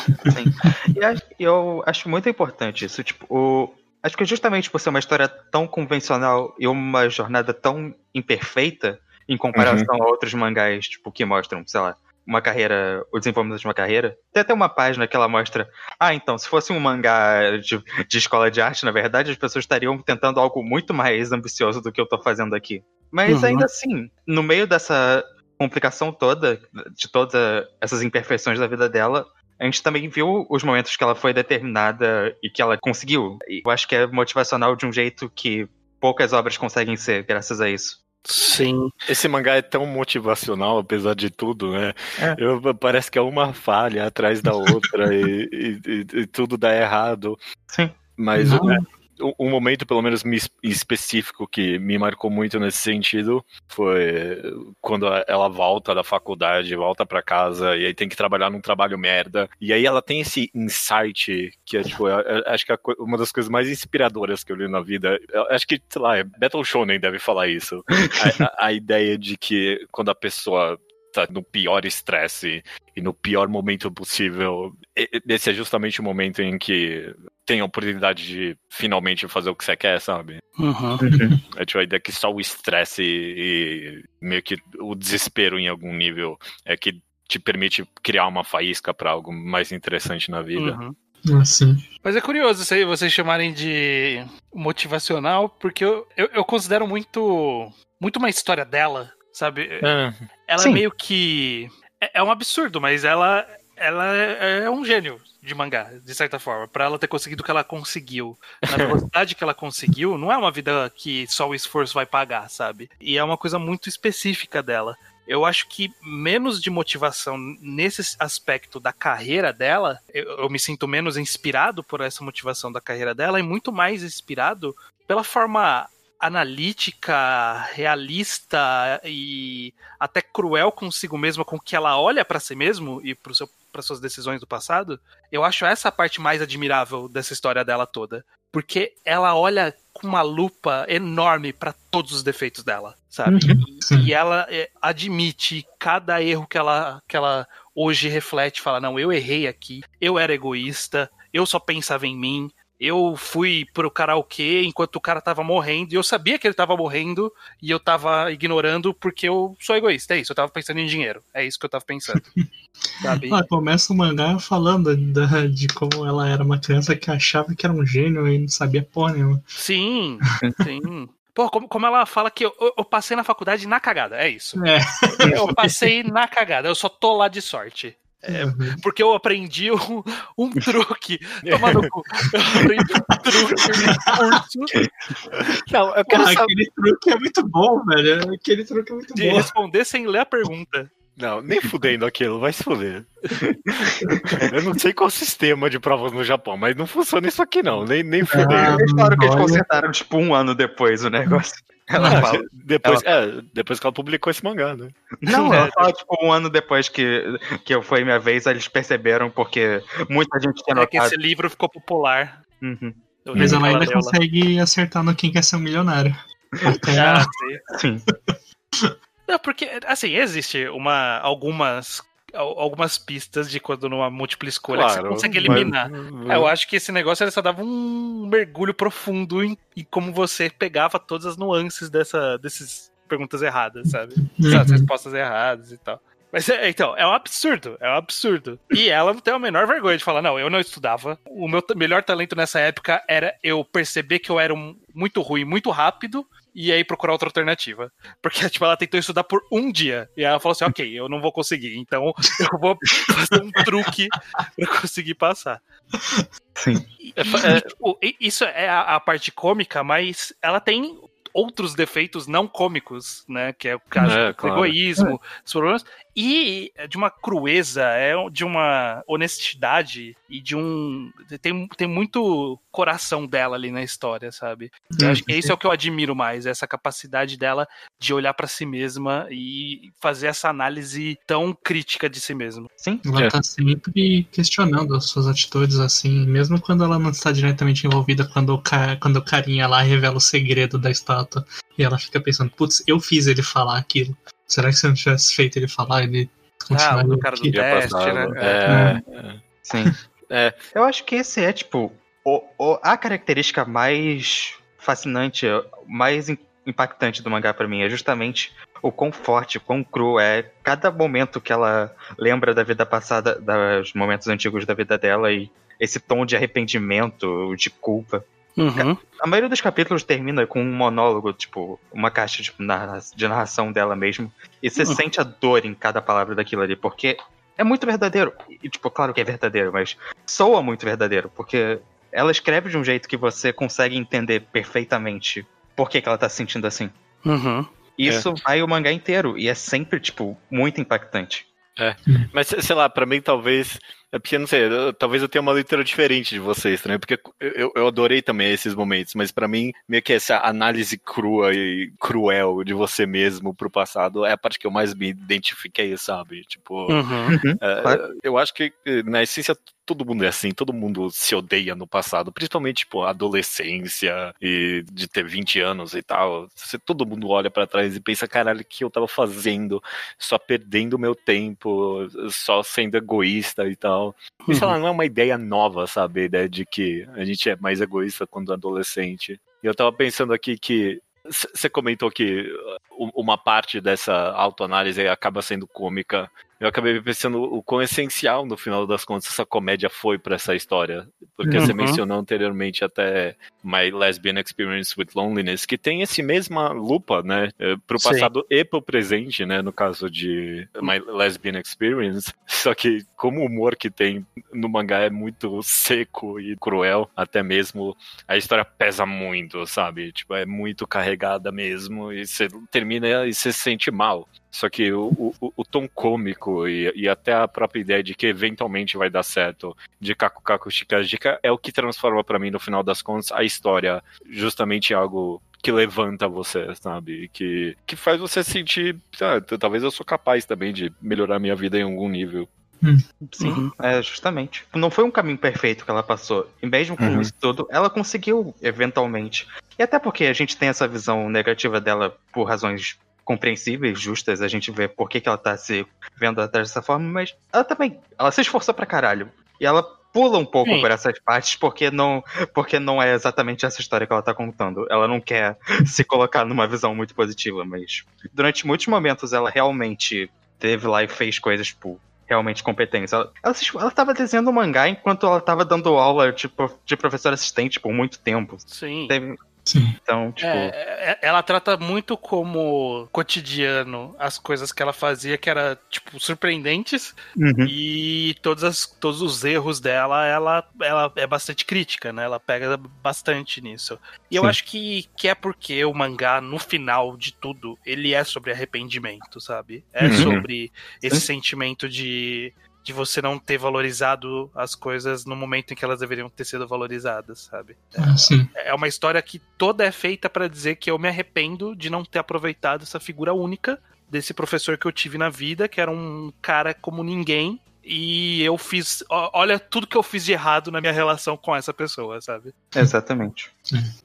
E acho- eu acho muito importante isso. Tipo, o... acho que justamente por ser uma história tão convencional e uma jornada tão imperfeita em comparação a outros mangás, tipo, que mostram, sei lá, uma carreira, o desenvolvimento de uma carreira. Tem até uma página que ela mostra. Ah, então, se fosse um mangá de, de escola de arte, na verdade, as pessoas estariam tentando algo muito mais ambicioso do que eu tô fazendo aqui. Mas Uhum. ainda assim, no meio dessa complicação toda, de todas essas imperfeições da vida dela, a gente também viu os momentos que ela foi determinada e que ela conseguiu. E eu acho que é motivacional de um jeito que poucas obras conseguem ser, graças a isso. Sim. Esse mangá é tão motivacional, apesar de tudo, né? É. Eu- parece que é uma falha atrás da outra e, e- e- e tudo dá errado. Sim. Mas o- um, momento, pelo menos me- específico, que me marcou muito nesse sentido foi quando ela volta da faculdade, volta pra casa e aí tem que trabalhar num trabalho merda. E aí ela tem esse insight que é, tipo, eu- eu acho que é uma das coisas mais inspiradoras que eu li na vida. Eu acho que, sei lá, Battle Shonen deve falar isso. [laughs] A, a- a ideia de que quando a pessoa tá no pior estresse e no pior momento possível, esse é justamente o momento em que tem a oportunidade de finalmente fazer o que você quer, sabe? Uhum. É tipo a ideia que só o estresse e, meio que o desespero em algum nível é que te permite criar uma faísca pra algo mais interessante na vida. Uhum. Assim. Mas é curioso isso aí, vocês chamarem de motivacional, porque eu, eu, eu considero muito, muito uma história dela, sabe? É, Ela Sim. é meio que. É, é um absurdo, mas ela, ela é, é um gênio de mangá, de certa forma. Pra ela ter conseguido o que ela conseguiu, na [laughs] velocidade que ela conseguiu, não é uma vida que só o esforço vai pagar, sabe? E é uma coisa muito específica dela. Eu acho que menos de motivação nesse aspecto da carreira dela, eu, eu me sinto menos inspirado por essa motivação da carreira dela e muito mais inspirado pela forma analítica, realista e até cruel consigo mesma com que ela olha pra si mesmo e para seu para suas decisões do passado, eu acho essa a parte mais admirável dessa história dela toda, porque ela olha com uma lupa enorme pra todos os defeitos dela, sabe? E- sim. E ela é, admite cada erro que ela que ela hoje reflete, fala não, eu errei aqui, eu era egoísta, eu só pensava em mim, eu fui pro karaokê enquanto o cara tava morrendo, e eu sabia que ele tava morrendo, e eu tava ignorando porque eu sou egoísta. É isso, eu tava pensando em dinheiro. É isso que eu tava pensando. [laughs] Ah, começa o mangá falando da- de como ela era uma criança que achava que era um gênio e não sabia porra nenhuma. Sim, [laughs] sim. Pô, como, como ela fala que eu, eu- eu passei na faculdade na cagada, é isso. É. Eu passei na cagada, eu só tô lá de sorte. É, porque eu aprendi um, um [laughs] truque. Toma no cu. Eu aprendi um truque no curso Não, eu quero saber. aquele truque é muito bom, velho. Aquele truque é muito de bom. responder sem ler a pergunta. Não, nem fudendo aquilo, vai se fuder. Eu não sei qual o sistema de provas no Japão, mas não funciona isso aqui não, nem, nem fudendo. Ah, Eles falaram que eles consertaram, tipo, um ano depois o negócio. Ela fala. depois, é, depois que ela publicou esse mangá, né? Não, ela fala, tipo, um ano depois que, que foi minha vez, eles perceberam, porque muita gente tinha É que notado. esse livro ficou popular. Uhum. Eu Mas ela ainda lá. consegue acertar no quem quer ser um milionário. Até Ah, a- sim. Sim. Não, porque, assim, existe uma, algumas, al- algumas pistas de quando numa múltipla escolha que você consegue eliminar. mas- É, eu acho que esse negócio ele só dava um mergulho profundo em, em como você pegava todas as nuances dessa, desses, perguntas erradas, sabe? Uhum. As respostas erradas e tal. Mas é, então, é um absurdo, é um absurdo. E ela não tem a menor vergonha de falar, não, eu não estudava. O meu melhor talento nessa época era eu perceber que eu era um- muito ruim, muito rápido, e aí procurar outra alternativa. Porque, [laughs] tipo, ela tentou estudar por um dia. E ela falou assim, ok, eu não vou conseguir, então [laughs] eu vou fazer um truque pra conseguir passar. Sim. Tipo, e- isso é a, a parte cômica, mas ela tem outros defeitos não cômicos, né? Que é o caso É, do claro. egoísmo, os problemas, e de uma crueza, é de uma honestidade e de um. Tem, tem muito coração dela ali na história, sabe? Eu acho que isso é o que eu admiro mais, essa capacidade dela de olhar pra si mesma e fazer essa análise tão crítica de si mesma. Sim. Ela É. tá sempre questionando as suas atitudes, assim, mesmo quando ela não está diretamente envolvida, quando o, ca... quando o carinha lá revela o segredo da estátua. E ela fica pensando, putz, eu fiz ele falar aquilo. Será que se eu não tivesse feito ele falar, ele Ah, continuaria o cara do aqui? Teste, passado. né? É, Sim. [laughs] É. Eu acho que esse é, tipo, o, o- a característica mais fascinante, mais im- impactante do mangá pra mim. É justamente o quão forte, o quão cru é cada momento que ela lembra da vida passada, dos momentos antigos da vida dela e esse tom de arrependimento, de culpa. Uhum. A maioria dos capítulos termina com um monólogo, tipo, uma caixa tipo, narra- de narração dela mesmo. E você Uhum. sente a dor em cada palavra daquilo ali, porque é muito verdadeiro. E, tipo, claro que é verdadeiro, mas soa muito verdadeiro, porque ela escreve de um jeito que você consegue entender perfeitamente por que, que ela tá se sentindo assim. Uhum. Isso vai o mangá inteiro, e é sempre, tipo, muito impactante. Mas, sei lá, pra mim talvez. É porque, não sei, eu- talvez eu tenha uma leitura diferente de vocês, né? Porque eu, eu adorei também esses momentos, mas pra mim, meio que essa análise crua e cruel de você mesmo pro passado é a parte que eu mais me identifiquei, sabe? Tipo, Uhum. é, claro. eu acho que, na essência, todo mundo é assim, todo mundo se odeia no passado, principalmente, tipo, adolescência e de ter 20 anos e tal. Você, todo mundo olha pra trás e pensa, caralho, o que eu tava fazendo? Só perdendo meu tempo, só sendo egoísta e tal. E sei lá, não é uma ideia nova, sabe? A ideia de que a gente é mais egoísta quando adolescente. E eu tava pensando aqui que você comentou que uh, uma parte dessa autoanálise acaba sendo cômica. Eu acabei pensando o quão essencial, no final das contas, essa comédia foi pra essa história. Porque você Uhum. mencionou anteriormente até My Lesbian Experience with Loneliness, que tem esse mesma lupa, né? eh, Pro Sim. passado e pro presente, né? No caso de My Lesbian Experience. [laughs] Só que como o humor que tem no mangá é muito seco e cruel, até mesmo a história pesa muito, sabe? Tipo, é muito carregada mesmo, e você termina e você se sente mal. Só que o, o, o tom cômico e, e até a própria ideia de que eventualmente vai dar certo de Kaku Kaku Shikajika é o que transforma pra mim, no final das contas, a história justamente em algo que levanta você, sabe? Que, que faz você sentir, ah, talvez eu sou capaz também de melhorar minha vida em algum nível. Sim, Uhum. é justamente. Não foi um caminho perfeito que ela passou. E mesmo com Uhum. isso tudo, ela conseguiu, eventualmente. E até porque a gente tem essa visão negativa dela por razões compreensíveis, justas, a gente vê por que, que ela tá se vendo atrás dessa forma, mas ela também, ela se esforçou pra caralho. E ela pula um pouco Sim. por essas partes porque não, porque não é exatamente essa história que ela tá contando. Ela não quer [laughs] se colocar numa visão muito positiva, mas durante muitos momentos ela realmente teve lá e fez coisas, tipo, realmente competentes. Ela, ela tava desenhando um mangá enquanto ela tava dando aula tipo, de professor assistente por muito tempo. Sim. Teve- Sim. então, tipo, É, é, ela trata muito como cotidiano as coisas que ela fazia que era tipo surpreendentes uhum. e todas as, todos os erros dela ela, ela é bastante crítica, né? Ela pega bastante nisso. E eu Sim. acho que, que é porque o mangá no final de tudo ele é sobre arrependimento, sabe? É Uhum. sobre esse Sim. sentimento de de você não ter valorizado as coisas no momento em que elas deveriam ter sido valorizadas, sabe? Ah, sim. É uma história que toda é feita pra dizer que eu me arrependo de não ter aproveitado essa figura única desse professor que eu tive na vida, que era um cara como ninguém. E eu fiz. Olha tudo que eu fiz de errado na minha relação com essa pessoa, sabe? exatamente.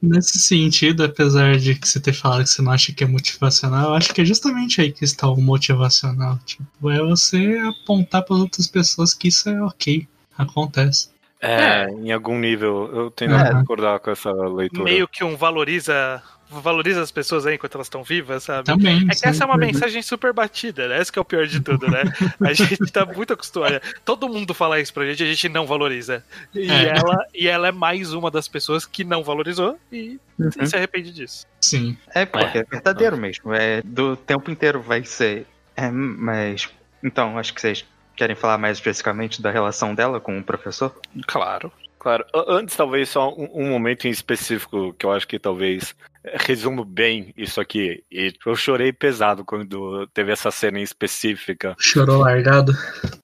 Nesse sentido, apesar de que você ter falado que você não acha que é motivacional, eu acho que é justamente aí que está o motivacional. Tipo, é você apontar para outras pessoas que isso é ok, acontece. É, em algum nível, eu tendo É. a concordar com essa leitura. Meio que um valoriza valoriza as pessoas aí enquanto elas estão vivas, sabe? Também. É que essa é uma sempre. mensagem super batida, né? Esse que é o pior de tudo, né? A gente tá muito acostumado. Todo mundo fala isso pra gente, a gente não valoriza. E, É. ela, e ela é mais uma das pessoas que não valorizou e Uhum. se arrepende disso. Sim. É, porque é, verdadeiro mesmo. É, do tempo inteiro vai ser. É, mas. Então, acho que vocês querem falar mais especificamente da relação dela com o professor? Claro. Claro, antes talvez só um, um momento em específico que eu acho que talvez resumo bem isso aqui. E eu chorei pesado quando teve essa cena em específica. Chorou largado.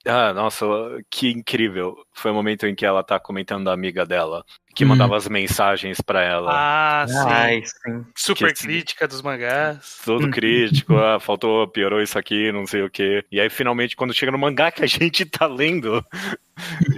Ah, nossa, que incrível. Foi o momento em que ela tá comentando da amiga dela, que Hum. mandava as mensagens pra ela. Ah, sim. Ai, sim. Super que- crítica dos mangás. Todo crítico, ah, faltou, piorou isso aqui, não sei o quê. E aí, finalmente, quando chega no mangá que a [laughs] gente tá lendo,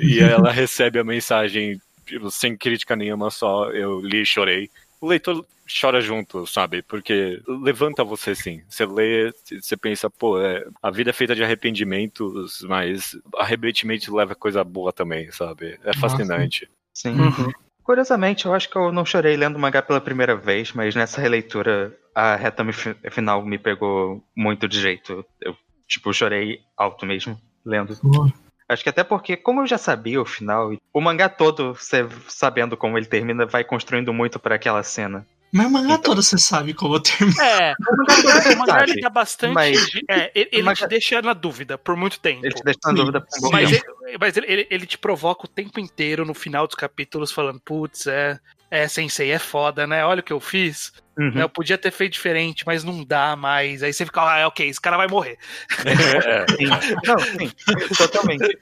e ela recebe a mensagem, tipo, sem crítica nenhuma, só eu li e chorei. O leitor chora junto, sabe? Porque levanta você sim. Você lê, você pensa, pô, é, a vida é feita de arrependimentos, mas arrependimento leva coisa boa também, sabe? É Nossa. fascinante. Sim. Uhum. Curiosamente, eu acho que eu não chorei lendo o mangá pela primeira vez, mas nessa releitura a reta me- final me pegou muito de jeito. Eu, tipo, chorei alto mesmo lendo. Pô, Acho que até porque, como eu já sabia o final, o mangá todo, você sabendo como ele termina, vai construindo muito pra aquela cena. Mas o mangá todo você sabe como termina. É, [laughs] o mangá, o mangá ele dá bastante. Mas- é, ele ele mas- te deixa na dúvida por muito tempo. Ele te deixa na Sim, dúvida por bom Mas, tempo. ele, mas ele, ele, ele te provoca o tempo inteiro no final dos capítulos falando, putz, é, é, sensei, é foda, né? Olha o que eu fiz. Uhum. né? Eu podia ter feito diferente, mas não dá mais. Aí você fica, ah, é, ok, esse cara vai morrer. [laughs] É, Sim. Não, sim, totalmente.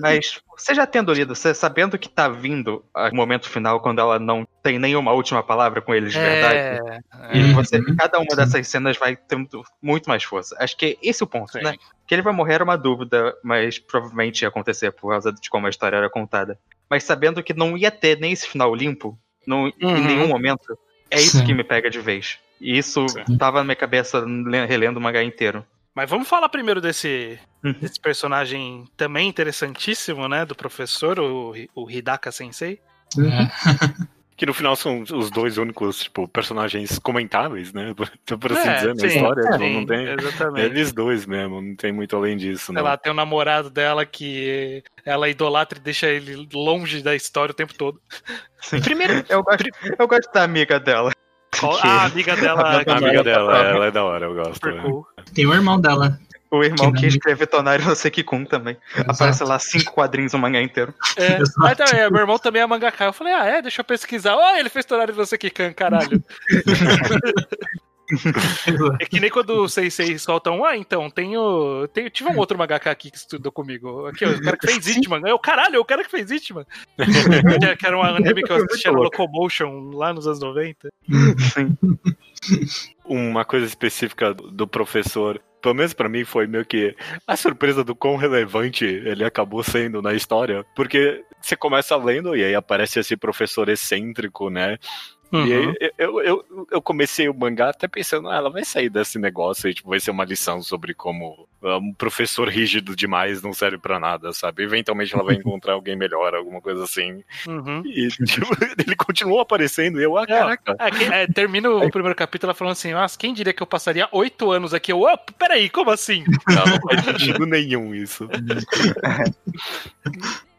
Mas você já tendo lido, você sabendo que tá vindo o momento final quando ela não tem nenhuma última palavra com eles de verdade. É, E Uhum. você, cada uma dessas cenas vai ter muito, muito mais força. Acho que esse é o ponto, Sim. né? Que ele vai morrer era uma dúvida, mas provavelmente ia acontecer por causa de como a história era contada. Mas sabendo que não ia ter nem esse final limpo, não, Uhum. em nenhum momento, é isso Sim. que me pega de vez. E isso Sim. tava na minha cabeça le- relendo o mangá inteiro. Mas vamos falar primeiro desse, Uhum. desse personagem também interessantíssimo, né? Do professor, o, o Hidaka Sensei. É. [laughs] Que no final são os dois únicos, tipo, personagens comentáveis, né? Por, [laughs] por assim É, dizer, na sim, história. tipo, sim, não tem. Exatamente. Eles dois mesmo, não tem muito além disso, lá, tem o namorado dela que ela idolatra e deixa ele longe da história o tempo todo. Sim. Primeiro, [laughs] Eu gosto, eu gosto da amiga dela. qual- Que- a amiga dela. [laughs] A amiga Ela- dela, ela é da hora, eu gosto. Né? cool. Tem o irmão dela. O irmão Que que escreve Tonário no Sekikun também. Aparece lá cinco quadrinhos o mangá inteiro. É, [laughs] Exato. mas também, meu irmão também é mangaka. Eu falei, ah, é? Deixa eu pesquisar. Ó, ele fez Torari no Sekikan, caralho. [laughs] É que nem quando os seis soltam, ah, então, tenho. tenho tive um outro mangaka aqui que estudou comigo. Aqui, ó, o cara que fez Hitman. Eu, caralho, é o cara que fez Hitman. [laughs] que, que era um anime que eu assistia no Locomotion lá nos anos 90. Sim. Uma coisa específica do professor, pelo menos pra mim, foi meio que a surpresa do quão relevante ele acabou sendo na história. Porque você começa lendo e aí aparece esse professor excêntrico, né? E Uhum. aí eu, eu, eu comecei o mangá até pensando, ah, ela vai sair desse negócio e tipo, vai ser uma lição sobre como ah, um professor rígido demais não serve pra nada, sabe? Eventualmente ela vai [laughs] encontrar alguém melhor, alguma coisa assim. Uhum. E tipo, [laughs] ele continuou aparecendo e eu, ah, caraca. É, é, termina o [laughs] primeiro capítulo ela falando assim: Nossa, quem diria que eu passaria oito anos aqui? Eu, "Opa, peraí, como assim? Não, não faz sentido nenhum isso.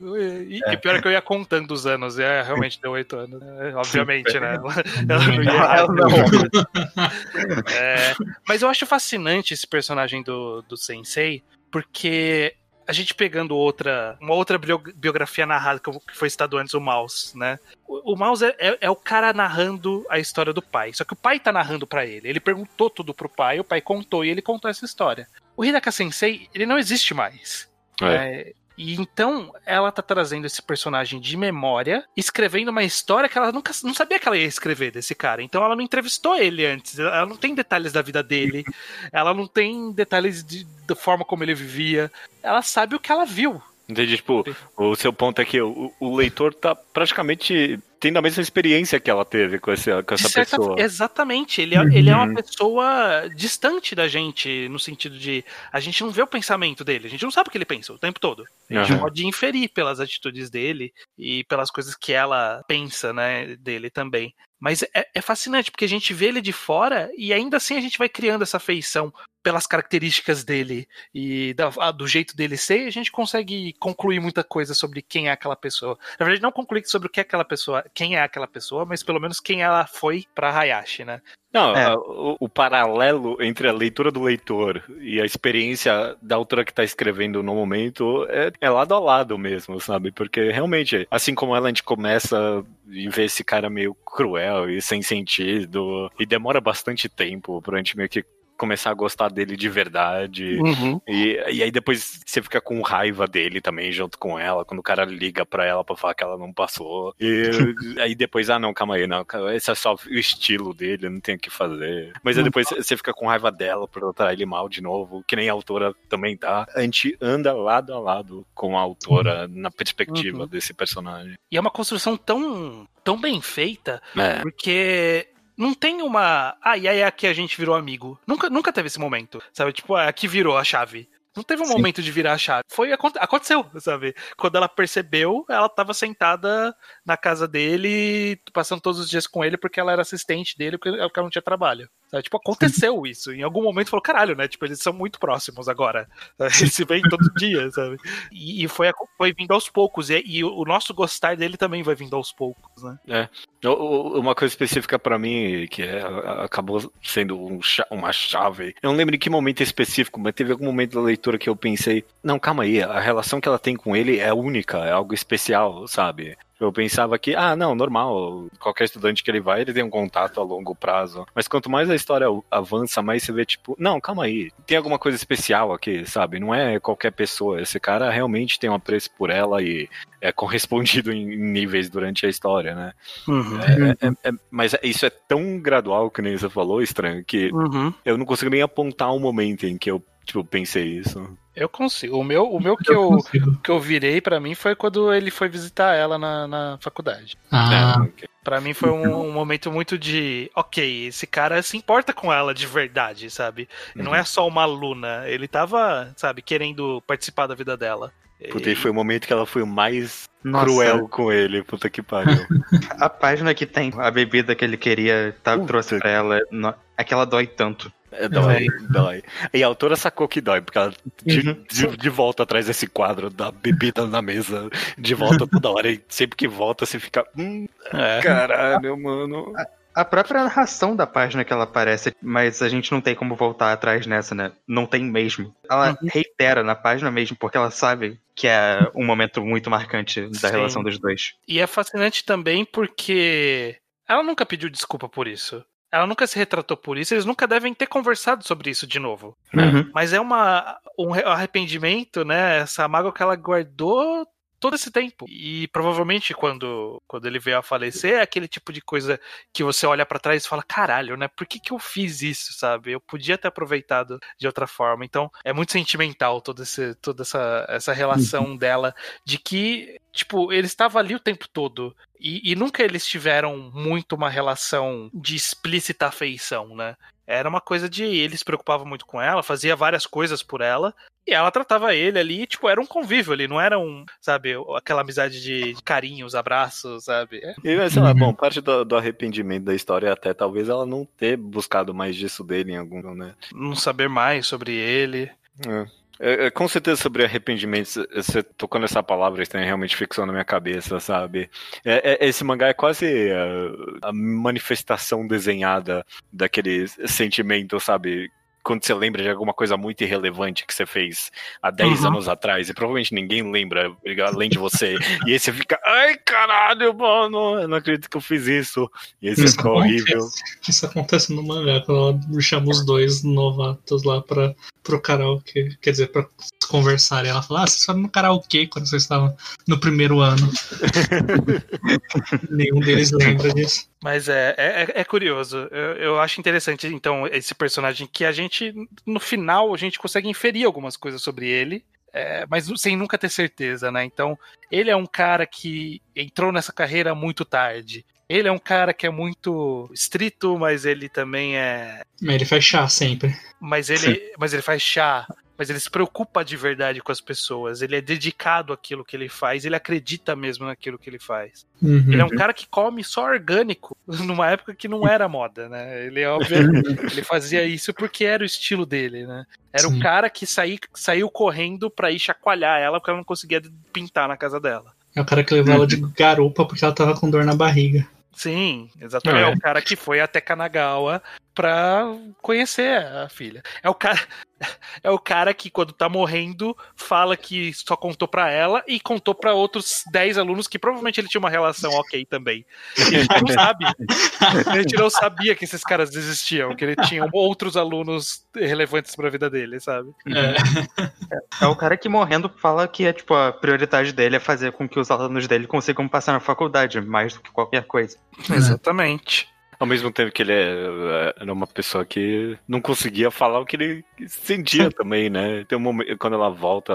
E, e pior é que eu ia contando os anos, e é, realmente deu oito anos, né? obviamente, né? Ela, [laughs] ela não ia. Ela não. [laughs] É, mas eu acho fascinante esse personagem do, do Sensei, porque a gente pegando outra, uma outra bio- biografia narrada que foi citado antes, o Mouse, né? O, o Mouse é, é- é o cara narrando a história do pai. Só que o pai tá narrando pra ele. Ele perguntou tudo pro pai, o pai contou e ele contou essa história. O Hidaka Sensei, ele não existe mais. É. E então ela tá trazendo esse personagem de memória, escrevendo uma história que ela nunca não sabia que ela ia escrever desse cara. Então ela não entrevistou ele antes, ela não tem detalhes da vida dele, [laughs] ela não tem detalhes de- da forma como ele vivia. Ela sabe o que ela viu. Entendi, tipo, o seu ponto é que o, o leitor tá praticamente tendo a mesma experiência que ela teve com, esse, com essa certa- pessoa. Exatamente, ele é, Uhum. ele é uma pessoa distante da gente, no sentido de a gente não vê o pensamento dele, a gente não sabe o que ele pensa o tempo todo. A gente Aham. pode inferir pelas atitudes dele e pelas coisas que ela pensa, né, dele também. Mas é, é fascinante, porque a gente vê ele de fora e ainda assim a gente vai criando essa feição pelas características dele e da- do jeito dele ser, a gente consegue concluir muita coisa sobre quem é aquela pessoa. Na verdade, não concluir sobre o que é aquela pessoa, quem é aquela pessoa, mas pelo menos quem ela foi pra Hayashi, né? Não, É. o, o paralelo entre a leitura do leitor e a experiência da autora que tá escrevendo no momento é, é lado a lado mesmo, sabe? Porque realmente, assim como ela, a gente começa e vê esse cara meio cruel e sem sentido, e demora bastante tempo pra gente meio que começar a gostar dele de verdade. Uhum. E, e aí depois você fica com raiva dele também, junto com ela, quando o cara liga pra ela pra falar que ela não passou. E [laughs] aí depois, ah não, calma aí, não, esse é só o estilo dele, não tem o que fazer. Mas aí depois você fica com raiva dela por tratar ele mal de novo, que nem a autora também tá. A gente anda lado a lado com a autora na perspectiva Uhum. desse personagem. E é uma construção tão, tão bem feita, É. porque não tem uma. Ah, e aí aqui a gente virou amigo. Nunca, nunca teve esse momento. Sabe? Tipo, ah, aqui virou a chave. Não teve um Sim. momento de virar a chave. Foi aconte- aconteceu, sabe? Quando ela percebeu, ela tava sentada na casa dele, passando todos os dias com ele, porque ela era assistente dele, porque ela não tinha trabalho. Sabe? Tipo, aconteceu isso. Em algum momento falou, caralho, né? Tipo, eles são muito próximos agora. [laughs] Eles se veem todo dia, sabe? E, e foi, foi vindo aos poucos. E, e o nosso gostar dele também vai vindo aos poucos, né? O- Uma coisa específica pra mim, que é- acabou sendo um uma chave. Eu não lembro em que momento específico, mas teve algum momento da leitura que eu pensei: não, calma aí, a relação que ela tem com ele é única, é algo especial, sabe? Eu pensava que, ah, não, normal, qualquer estudante que ele vai, ele tem um contato a longo prazo. Mas quanto mais a história avança, mais você vê, tipo, não, calma aí, tem alguma coisa especial aqui, sabe? Não é qualquer pessoa. Esse cara realmente tem um apreço por ela e é correspondido em níveis durante a história, né? É, é- é- mas isso é tão gradual, que nem você falou, estranho, que Uhum. eu não consigo nem apontar um momento em que eu, tipo, pensei isso. Eu consigo. O meu, o meu que, eu, consigo. que eu virei pra mim foi quando ele foi visitar ela na, na faculdade. Ah, É, ok. Pra mim foi um, um momento muito de, ok, esse cara se importa com ela de verdade, sabe? Não é só uma aluna. Ele tava, sabe, querendo participar da vida dela. Puta, e foi o momento que ela foi o mais Nossa, cruel com ele, puta que pariu. [laughs] a página que tem a bebida que ele queria, tá, Puta. trouxe pra ela, no- aquela dói tanto. É, dói, [laughs] dói. E a autora sacou que dói, porque ela de, Uhum. de, de volta atrás desse quadro da bebida na mesa, de volta toda hora, e sempre que volta você fica. Hum, É. caralho, mano. A própria narração da página que ela aparece, mas a gente não tem como voltar atrás nessa, né? Não tem mesmo. Ela reitera na página mesmo, porque ela sabe que é um momento muito marcante da Sim. relação dos dois. E é fascinante também porque ela nunca pediu desculpa por isso. Ela nunca se retratou por isso, eles nunca devem ter conversado sobre isso de novo. Uhum. Mas é uma, um re- arrependimento, né? Essa mágoa que ela guardou todo esse tempo. E provavelmente quando, quando ele veio a falecer, é aquele tipo de coisa que você olha pra trás e fala: caralho, né? Por que, que eu fiz isso, sabe? Eu podia ter aproveitado de outra forma. Então é muito sentimental todo esse, toda essa, essa relação dela de que. Tipo, ele estava ali o tempo todo. E, e nunca eles tiveram muito uma relação de explícita afeição, né? Era uma coisa de ele se preocupava muito com ela, fazia várias coisas por ela, e ela tratava ele ali, tipo, era um convívio ali, não era um, sabe, aquela amizade de carinhos, abraços, sabe? É. E, sei lá, Uhum. bom, parte do, do arrependimento da história é até talvez ela não ter buscado mais disso dele em algum, né? Não saber mais sobre ele. É. É, é, com certeza sobre arrependimento, c- você tocou nessa palavra, isso realmente fixou na minha cabeça, sabe? É- é- esse mangá é quase é, a manifestação desenhada daquele sentimento, sabe? Quando você lembra de alguma coisa muito irrelevante que você fez há 10 Uhum. anos atrás, e provavelmente ninguém lembra, além de você, e aí você fica, ai caralho, mano, eu não acredito que eu fiz isso, e aí você Isso fica horrível. Isso acontece no mangá, quando ela chama os dois novatos lá pra, pro karaokê. Quer dizer, pra conversarem. Ela fala, ah, vocês foram no karaokê quando vocês estavam no primeiro ano. [laughs] Nenhum deles lembra disso. Mas é, é, é curioso. Eu, eu acho interessante, então, esse personagem que a gente, no final, a gente consegue inferir algumas coisas sobre ele. é, mas sem nunca ter certeza, né? Então, ele é um cara que entrou nessa carreira muito tarde. Ele é um cara que é muito estrito, mas ele também é. Mas ele faz chá sempre. Mas ele, mas ele faz chá. Mas ele se preocupa de verdade com as pessoas. Ele é dedicado àquilo que ele faz, ele acredita mesmo naquilo que ele faz. Uhum. Ele é um cara que come só orgânico, [laughs] numa época que não era moda, né? Ele, obviamente, [laughs] ele fazia isso porque era o estilo dele, né? Era Sim. o cara que saí, saiu correndo pra ir chacoalhar ela porque ela não conseguia pintar na casa dela. É o cara que levou ela de garupa porque ela tava com dor na barriga. Sim, exatamente. É. É. o cara que foi até Kanagawa pra conhecer a filha. É o cara. [laughs] É o cara que, quando tá morrendo, fala que só contou pra ela e contou pra outros 10 alunos que provavelmente ele tinha uma relação ok também. E a gente não [laughs] sabe. A gente não sabia que esses caras existiam, que ele tinha outros alunos relevantes pra vida dele, sabe? É. É o cara que morrendo fala que é, tipo, a prioridade dele é fazer com que os alunos dele consigam passar na faculdade, mais do que qualquer coisa. Exatamente. Ao mesmo tempo que ele é, era uma pessoa que não conseguia falar o que ele sentia [laughs] também, né? Tem um momento, quando ela volta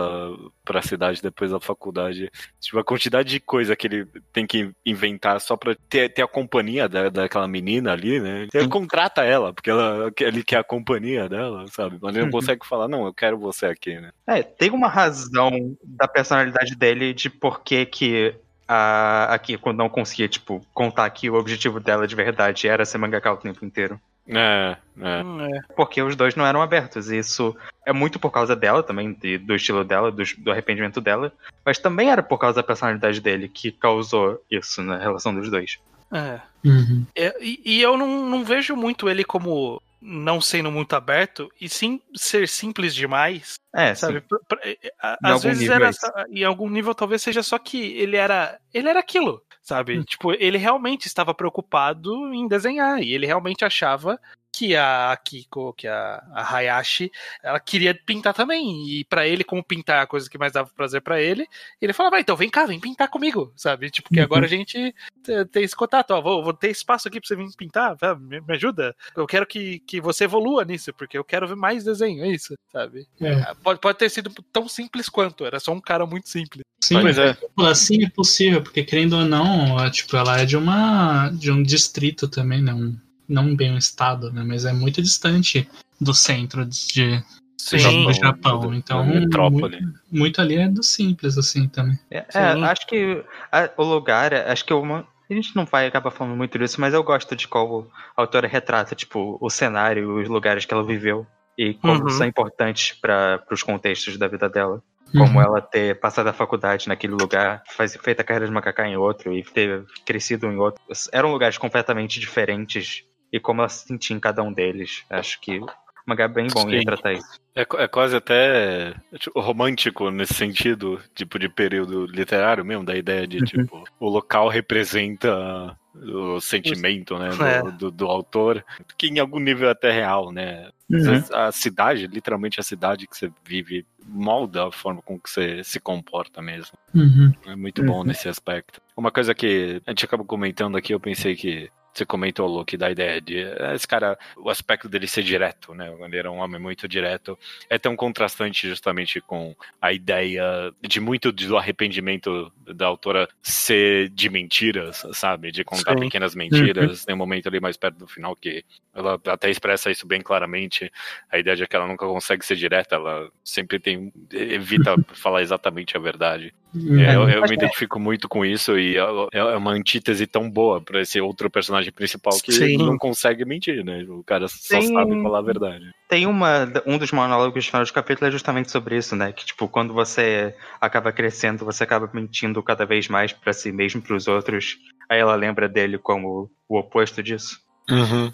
pra cidade depois da faculdade, tipo, a quantidade de coisa que ele tem que inventar só pra ter, ter a companhia da, daquela menina ali, né? Ele contrata ela, porque ela, ele quer a companhia dela, sabe? Mas ele não [laughs] consegue falar, não, eu quero você aqui, né? É, tem uma razão da personalidade dele de por que que a a Kiko não conseguia, tipo, contar que o objetivo dela de verdade era ser mangaka o tempo inteiro. É, é. Hum, é. Porque os dois não eram abertos. E isso é muito por causa dela também, de- do estilo dela, do, do arrependimento dela. Mas também era por causa da personalidade dele que causou isso na relação dos dois. É. Uhum. É, e, e eu não, não vejo muito ele como não sendo muito aberto, e sim ser simples demais, É, sabe? Pra- pra- é, a- às vezes era é em algum nível talvez seja só que ele era ele era aquilo, sabe? Tipo, ele realmente estava preocupado em desenhar e ele realmente achava que a Kiko, que a, a Hayashi, ela queria pintar também. E pra ele, como pintar é a coisa que mais dava prazer pra ele, ele falava, "Ah, então vem cá, vem pintar comigo, sabe? Tipo, que Uhum. agora a gente te- tem esse contato, ó, vou, vou ter espaço aqui pra você vir pintar, vai, me, me ajuda. Eu quero que, que você evolua nisso, porque eu quero ver mais desenho, é isso, sabe? É. Pode, pode ter sido tão simples quanto, era só um cara muito simples. Sim, Pois é. assim é possível, porque querendo ou não, tipo, ela é de uma de um distrito também, né? Um, não bem um estado, né? Mas é muito distante do centro de, Sim. do Japão. do- Então, metrópole. Muito, muito ali é do simples, assim, também. É, é, acho que a- o lugar, acho que uma. A gente não vai acabar falando muito disso, mas eu gosto de como a autora retrata, tipo, o cenário, os lugares que ela viveu e como Uhum. são importantes para os contextos da vida dela. Como Uhum. ela ter passado a faculdade naquele lugar, faz, feito a carreira de macacá em outro e ter crescido em outro. Eram lugares completamente diferentes e como ela se sentia em cada um deles. Acho que o mangá é bem bom em Sim. retratar isso. É, é quase até tipo, romântico nesse sentido, tipo, de período literário mesmo, da ideia de, Uhum. tipo, o local representa o sentimento, né, É. do, do, do autor, que em algum nível é até real, né? Uhum. A cidade, literalmente a cidade que você vive, molda a forma com que você se comporta mesmo. Uhum. É muito bom Uhum. nesse aspecto. Uma coisa que a gente acaba comentando aqui, eu pensei que você comentou, Luke, da ideia de eh, esse cara, o aspecto dele ser direto, né? Ele era um homem muito direto. É tão contrastante justamente com a ideia de muito do arrependimento da autora ser de mentiras, sabe? De contar Sim. pequenas mentiras. Tem um momento ali mais perto do final que ela até expressa isso bem claramente. A ideia de que ela nunca consegue ser direta, ela sempre tem evita [laughs] falar exatamente a verdade. Uhum. É, eu, eu me identifico muito com isso e é é uma antítese tão boa pra esse outro personagem principal que Sim. não consegue mentir, né? O cara só Tem- sabe falar a verdade. Tem uma. Um dos monólogos de final de capítulo é justamente sobre isso, né? Que, tipo, quando você acaba crescendo, você acaba mentindo cada vez mais pra si mesmo, pros outros. Aí ela lembra dele como o oposto disso. Uhum.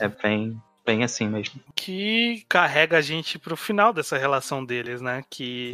É bem, bem assim mesmo. Que carrega a gente pro final dessa relação deles, né? Que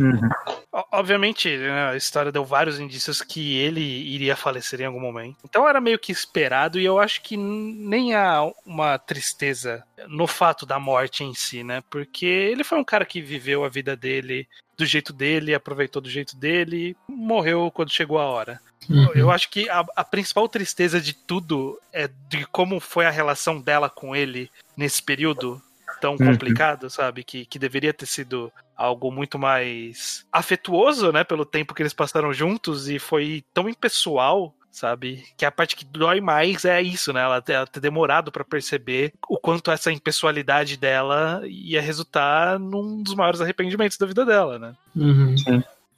O- Obviamente, né, a história deu vários indícios que ele iria falecer em algum momento. Então era meio que esperado, e eu acho que nem há uma tristeza no fato da morte em si, né? Porque ele foi um cara que viveu a vida dele do jeito dele, aproveitou do jeito dele, morreu quando chegou a hora. Uhum. Eu acho que a, a principal tristeza de tudo é de como foi a relação dela com ele nesse período tão Uhum. complicado, sabe? Que, que deveria ter sido algo muito mais afetuoso, né? Pelo tempo que eles passaram juntos e foi tão impessoal sabe? Que a parte que dói mais é isso, né? Ela ter, ela ter demorado pra perceber o quanto essa impessoalidade dela ia resultar num dos maiores arrependimentos da vida dela, né? Uhum.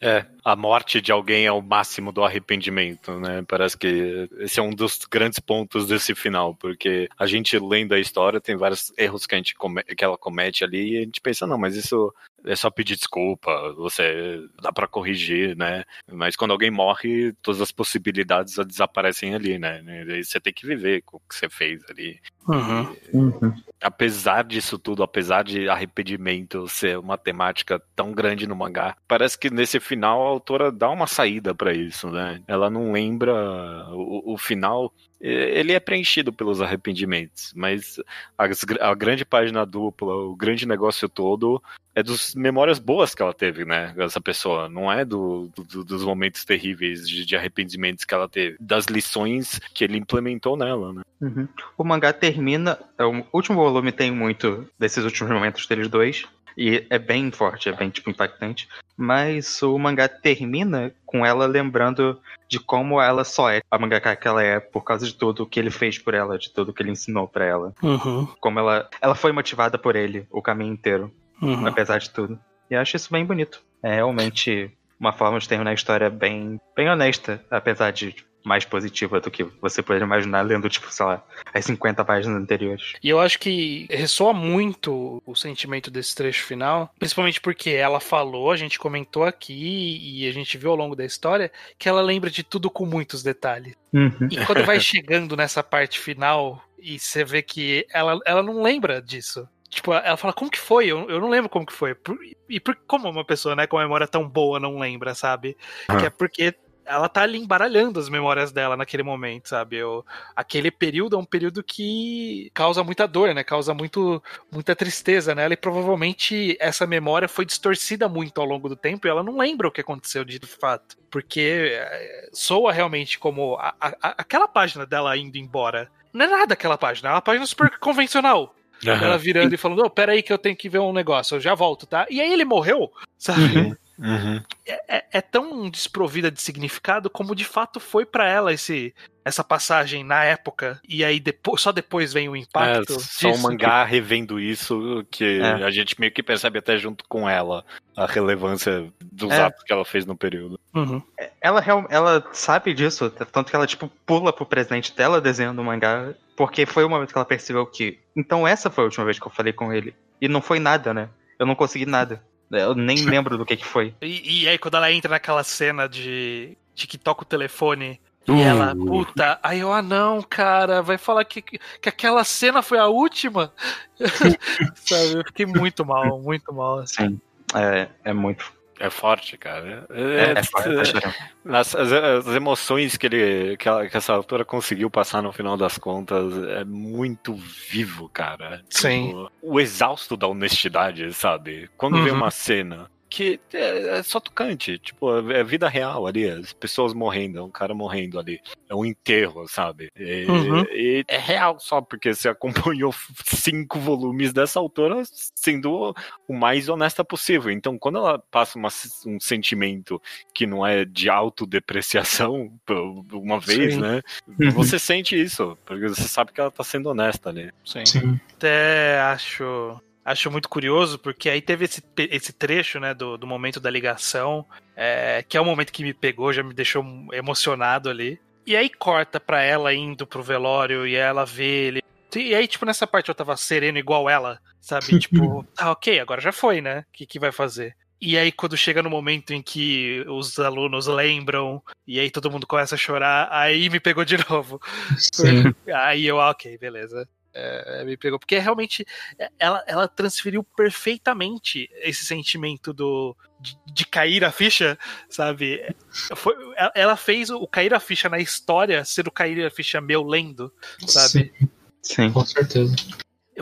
É, a morte de alguém é o máximo do arrependimento, né? Parece que esse é um dos grandes pontos desse final, porque a gente lendo a história tem vários erros que, a gente come- que ela comete ali e a gente pensa, não, mas isso é só pedir desculpa, você dá pra corrigir, né? Mas quando alguém morre, todas as possibilidades desaparecem ali, né? E você tem que viver com o que você fez ali. Uhum. Uhum. apesar disso tudo, apesar de arrependimento ser uma temática tão grande no mangá, parece que nesse final autora dá uma saída pra isso, né? Ela não lembra o, o final. Ele é preenchido pelos arrependimentos, mas a, grande página dupla, o grande negócio todo é dos memórias boas que ela teve, né? Essa pessoa, não é do, do- dos momentos terríveis de, de arrependimentos que ela teve, das lições que ele implementou nela, né? Uhum. O mangá termina. é, O último volume tem muito desses últimos momentos deles dois. E é bem forte, é bem tipo, impactante. Mas o mangá termina com ela lembrando de como ela só é a mangaka que ela é por causa de tudo que ele fez por ela, de tudo que ele ensinou pra ela. Uhum. Como ela, ela foi motivada por ele o caminho inteiro, Uhum. apesar de tudo. E eu acho isso bem bonito. É realmente uma forma de terminar a história bem, bem honesta, apesar de mais positiva do que você poderia imaginar lendo, tipo, sei lá, as 50 páginas anteriores. E eu acho que ressoa muito o sentimento desse trecho final, principalmente porque ela falou, a gente comentou aqui e a gente viu ao longo da história que ela lembra de tudo com muitos detalhes. Uhum. E quando vai [laughs] chegando nessa parte final e você vê que ela, ela não lembra disso. Tipo, ela fala, como que foi? Eu, eu não lembro como que foi. Por- e por, como uma pessoa, né, com a memória tão boa não lembra, sabe? Que é porque ela tá ali embaralhando as memórias dela naquele momento, sabe? Eu, aquele período é um período que causa muita dor, né? Causa muito, muita tristeza nela e provavelmente essa memória foi distorcida muito ao longo do tempo e ela não lembra o que aconteceu de fato. Porque eh, soa realmente como a- a- aquela página dela indo embora. Não é nada aquela página, é uma página super [laughs] convencional. Ela virando e falando, oh, peraí que eu tenho que ver um negócio, eu já volto, tá? E aí ele morreu, sabe? Uhum. É, é tão desprovida de significado como de fato foi pra ela esse essa passagem na época e aí depois só depois vem o impacto É, só o disso. mangá revendo isso que É. a gente meio que percebe até junto com ela a relevância dos É. atos que ela fez no período. Uhum. Ela, real- ela sabe disso, tanto que ela, tipo, pula pro presente dela desenhando o mangá, porque foi o momento que ela percebeu que. Então essa foi a última vez que eu falei com ele. E não foi nada, né? Eu não consegui nada. Eu nem [laughs] lembro do que que foi. E, e aí quando ela entra naquela cena de, de que toca o telefone Uh. e ela, puta, aí eu, ah não, cara, vai falar que, que aquela cena foi a última? [laughs] Sabe, eu fiquei muito mal, muito mal. assim. Sim. É, é muito. É forte, cara. É, É, é forte, tá chorando. as, as- as emoções que, ele, que, ela- que essa autora conseguiu passar no final das contas é muito vivo, cara. Sim. Tipo, o exausto da honestidade, sabe? Quando vem Uhum. uma cena que é, é só tocante, tipo, é vida real ali, as pessoas morrendo, é um cara morrendo ali, é um enterro, sabe? E, Uhum. e é real só porque você acompanhou [laughs] cinco volumes dessa autora sendo o mais honesta possível. Então, quando ela passa uma- um sentimento que não é de autodepreciação por [laughs] uma vez, Sim. né? Uhum. Você sente isso, porque você sabe que ela tá sendo honesta ali. Sim. Sim. até acho acho muito curioso porque aí teve esse, esse trecho né do, do momento da ligação é, que é o momento que me pegou já me deixou emocionado ali e aí corta pra ela indo pro velório e ela vê ele e aí tipo nessa parte eu tava sereno igual ela sabe [laughs] tipo tá ok agora já foi né o que que vai fazer e aí, quando chega no momento em que os alunos lembram, e aí todo mundo começa a chorar, aí me pegou de [laughs] novo. Sim. Aí eu, ah, ok, beleza. É, me pegou. Porque realmente é, ela, ela transferiu perfeitamente esse sentimento do de, de cair a ficha, sabe? Foi, ela- ela fez o cair a ficha na história ser o cair a ficha meu lendo, sabe? Sim, Sim. com certeza.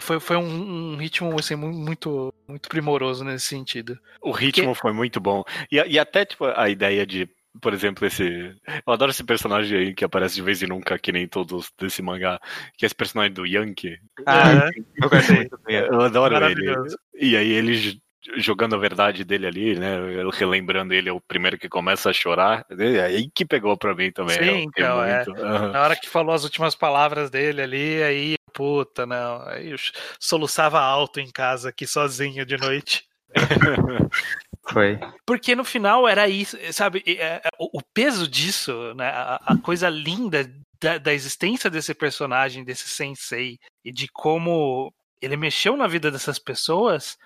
Foi, foi um, um ritmo assim, mu- muito, muito primoroso nesse sentido. O ritmo foi muito bom. E, e até, tipo, a ideia de, por exemplo, esse. Eu adoro esse personagem aí que aparece de vez em nunca, que nem todos desse mangá, que é esse personagem do Yankee. Ah, É. eu Ian. Eu adoro ele. E aí ele jogando a verdade dele ali, né? Relembrando ele, é o primeiro que começa a chorar. É aí que pegou pra mim também. Sim, então, é. muito- Aham. Na hora que falou as últimas palavras dele ali, aí, puta, não. Aí eu soluçava alto em casa aqui sozinho de noite. [laughs] Foi. Porque no final era isso, sabe? é, é, O peso disso, né? A, coisa linda da, da existência desse personagem, desse sensei, e de como ele mexeu na vida dessas pessoas,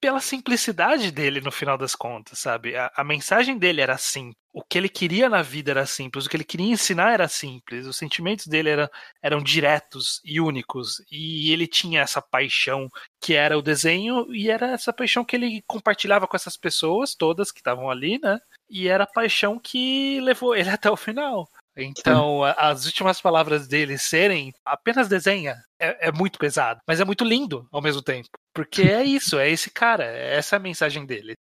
pela simplicidade dele no final das contas, sabe? A, a mensagem dele era simples. O que ele queria na vida era simples, o que ele queria ensinar era simples, os sentimentos dele era, eram diretos e únicos, e ele tinha essa paixão que era o desenho, e era essa paixão que ele compartilhava com essas pessoas todas que estavam ali, né? E era a paixão que levou ele [laughs] até o final. Então, a- as últimas palavras dele serem apenas desenha é, é muito pesado, mas é muito lindo ao mesmo tempo. Porque é isso, é esse cara, é essa a mensagem dele.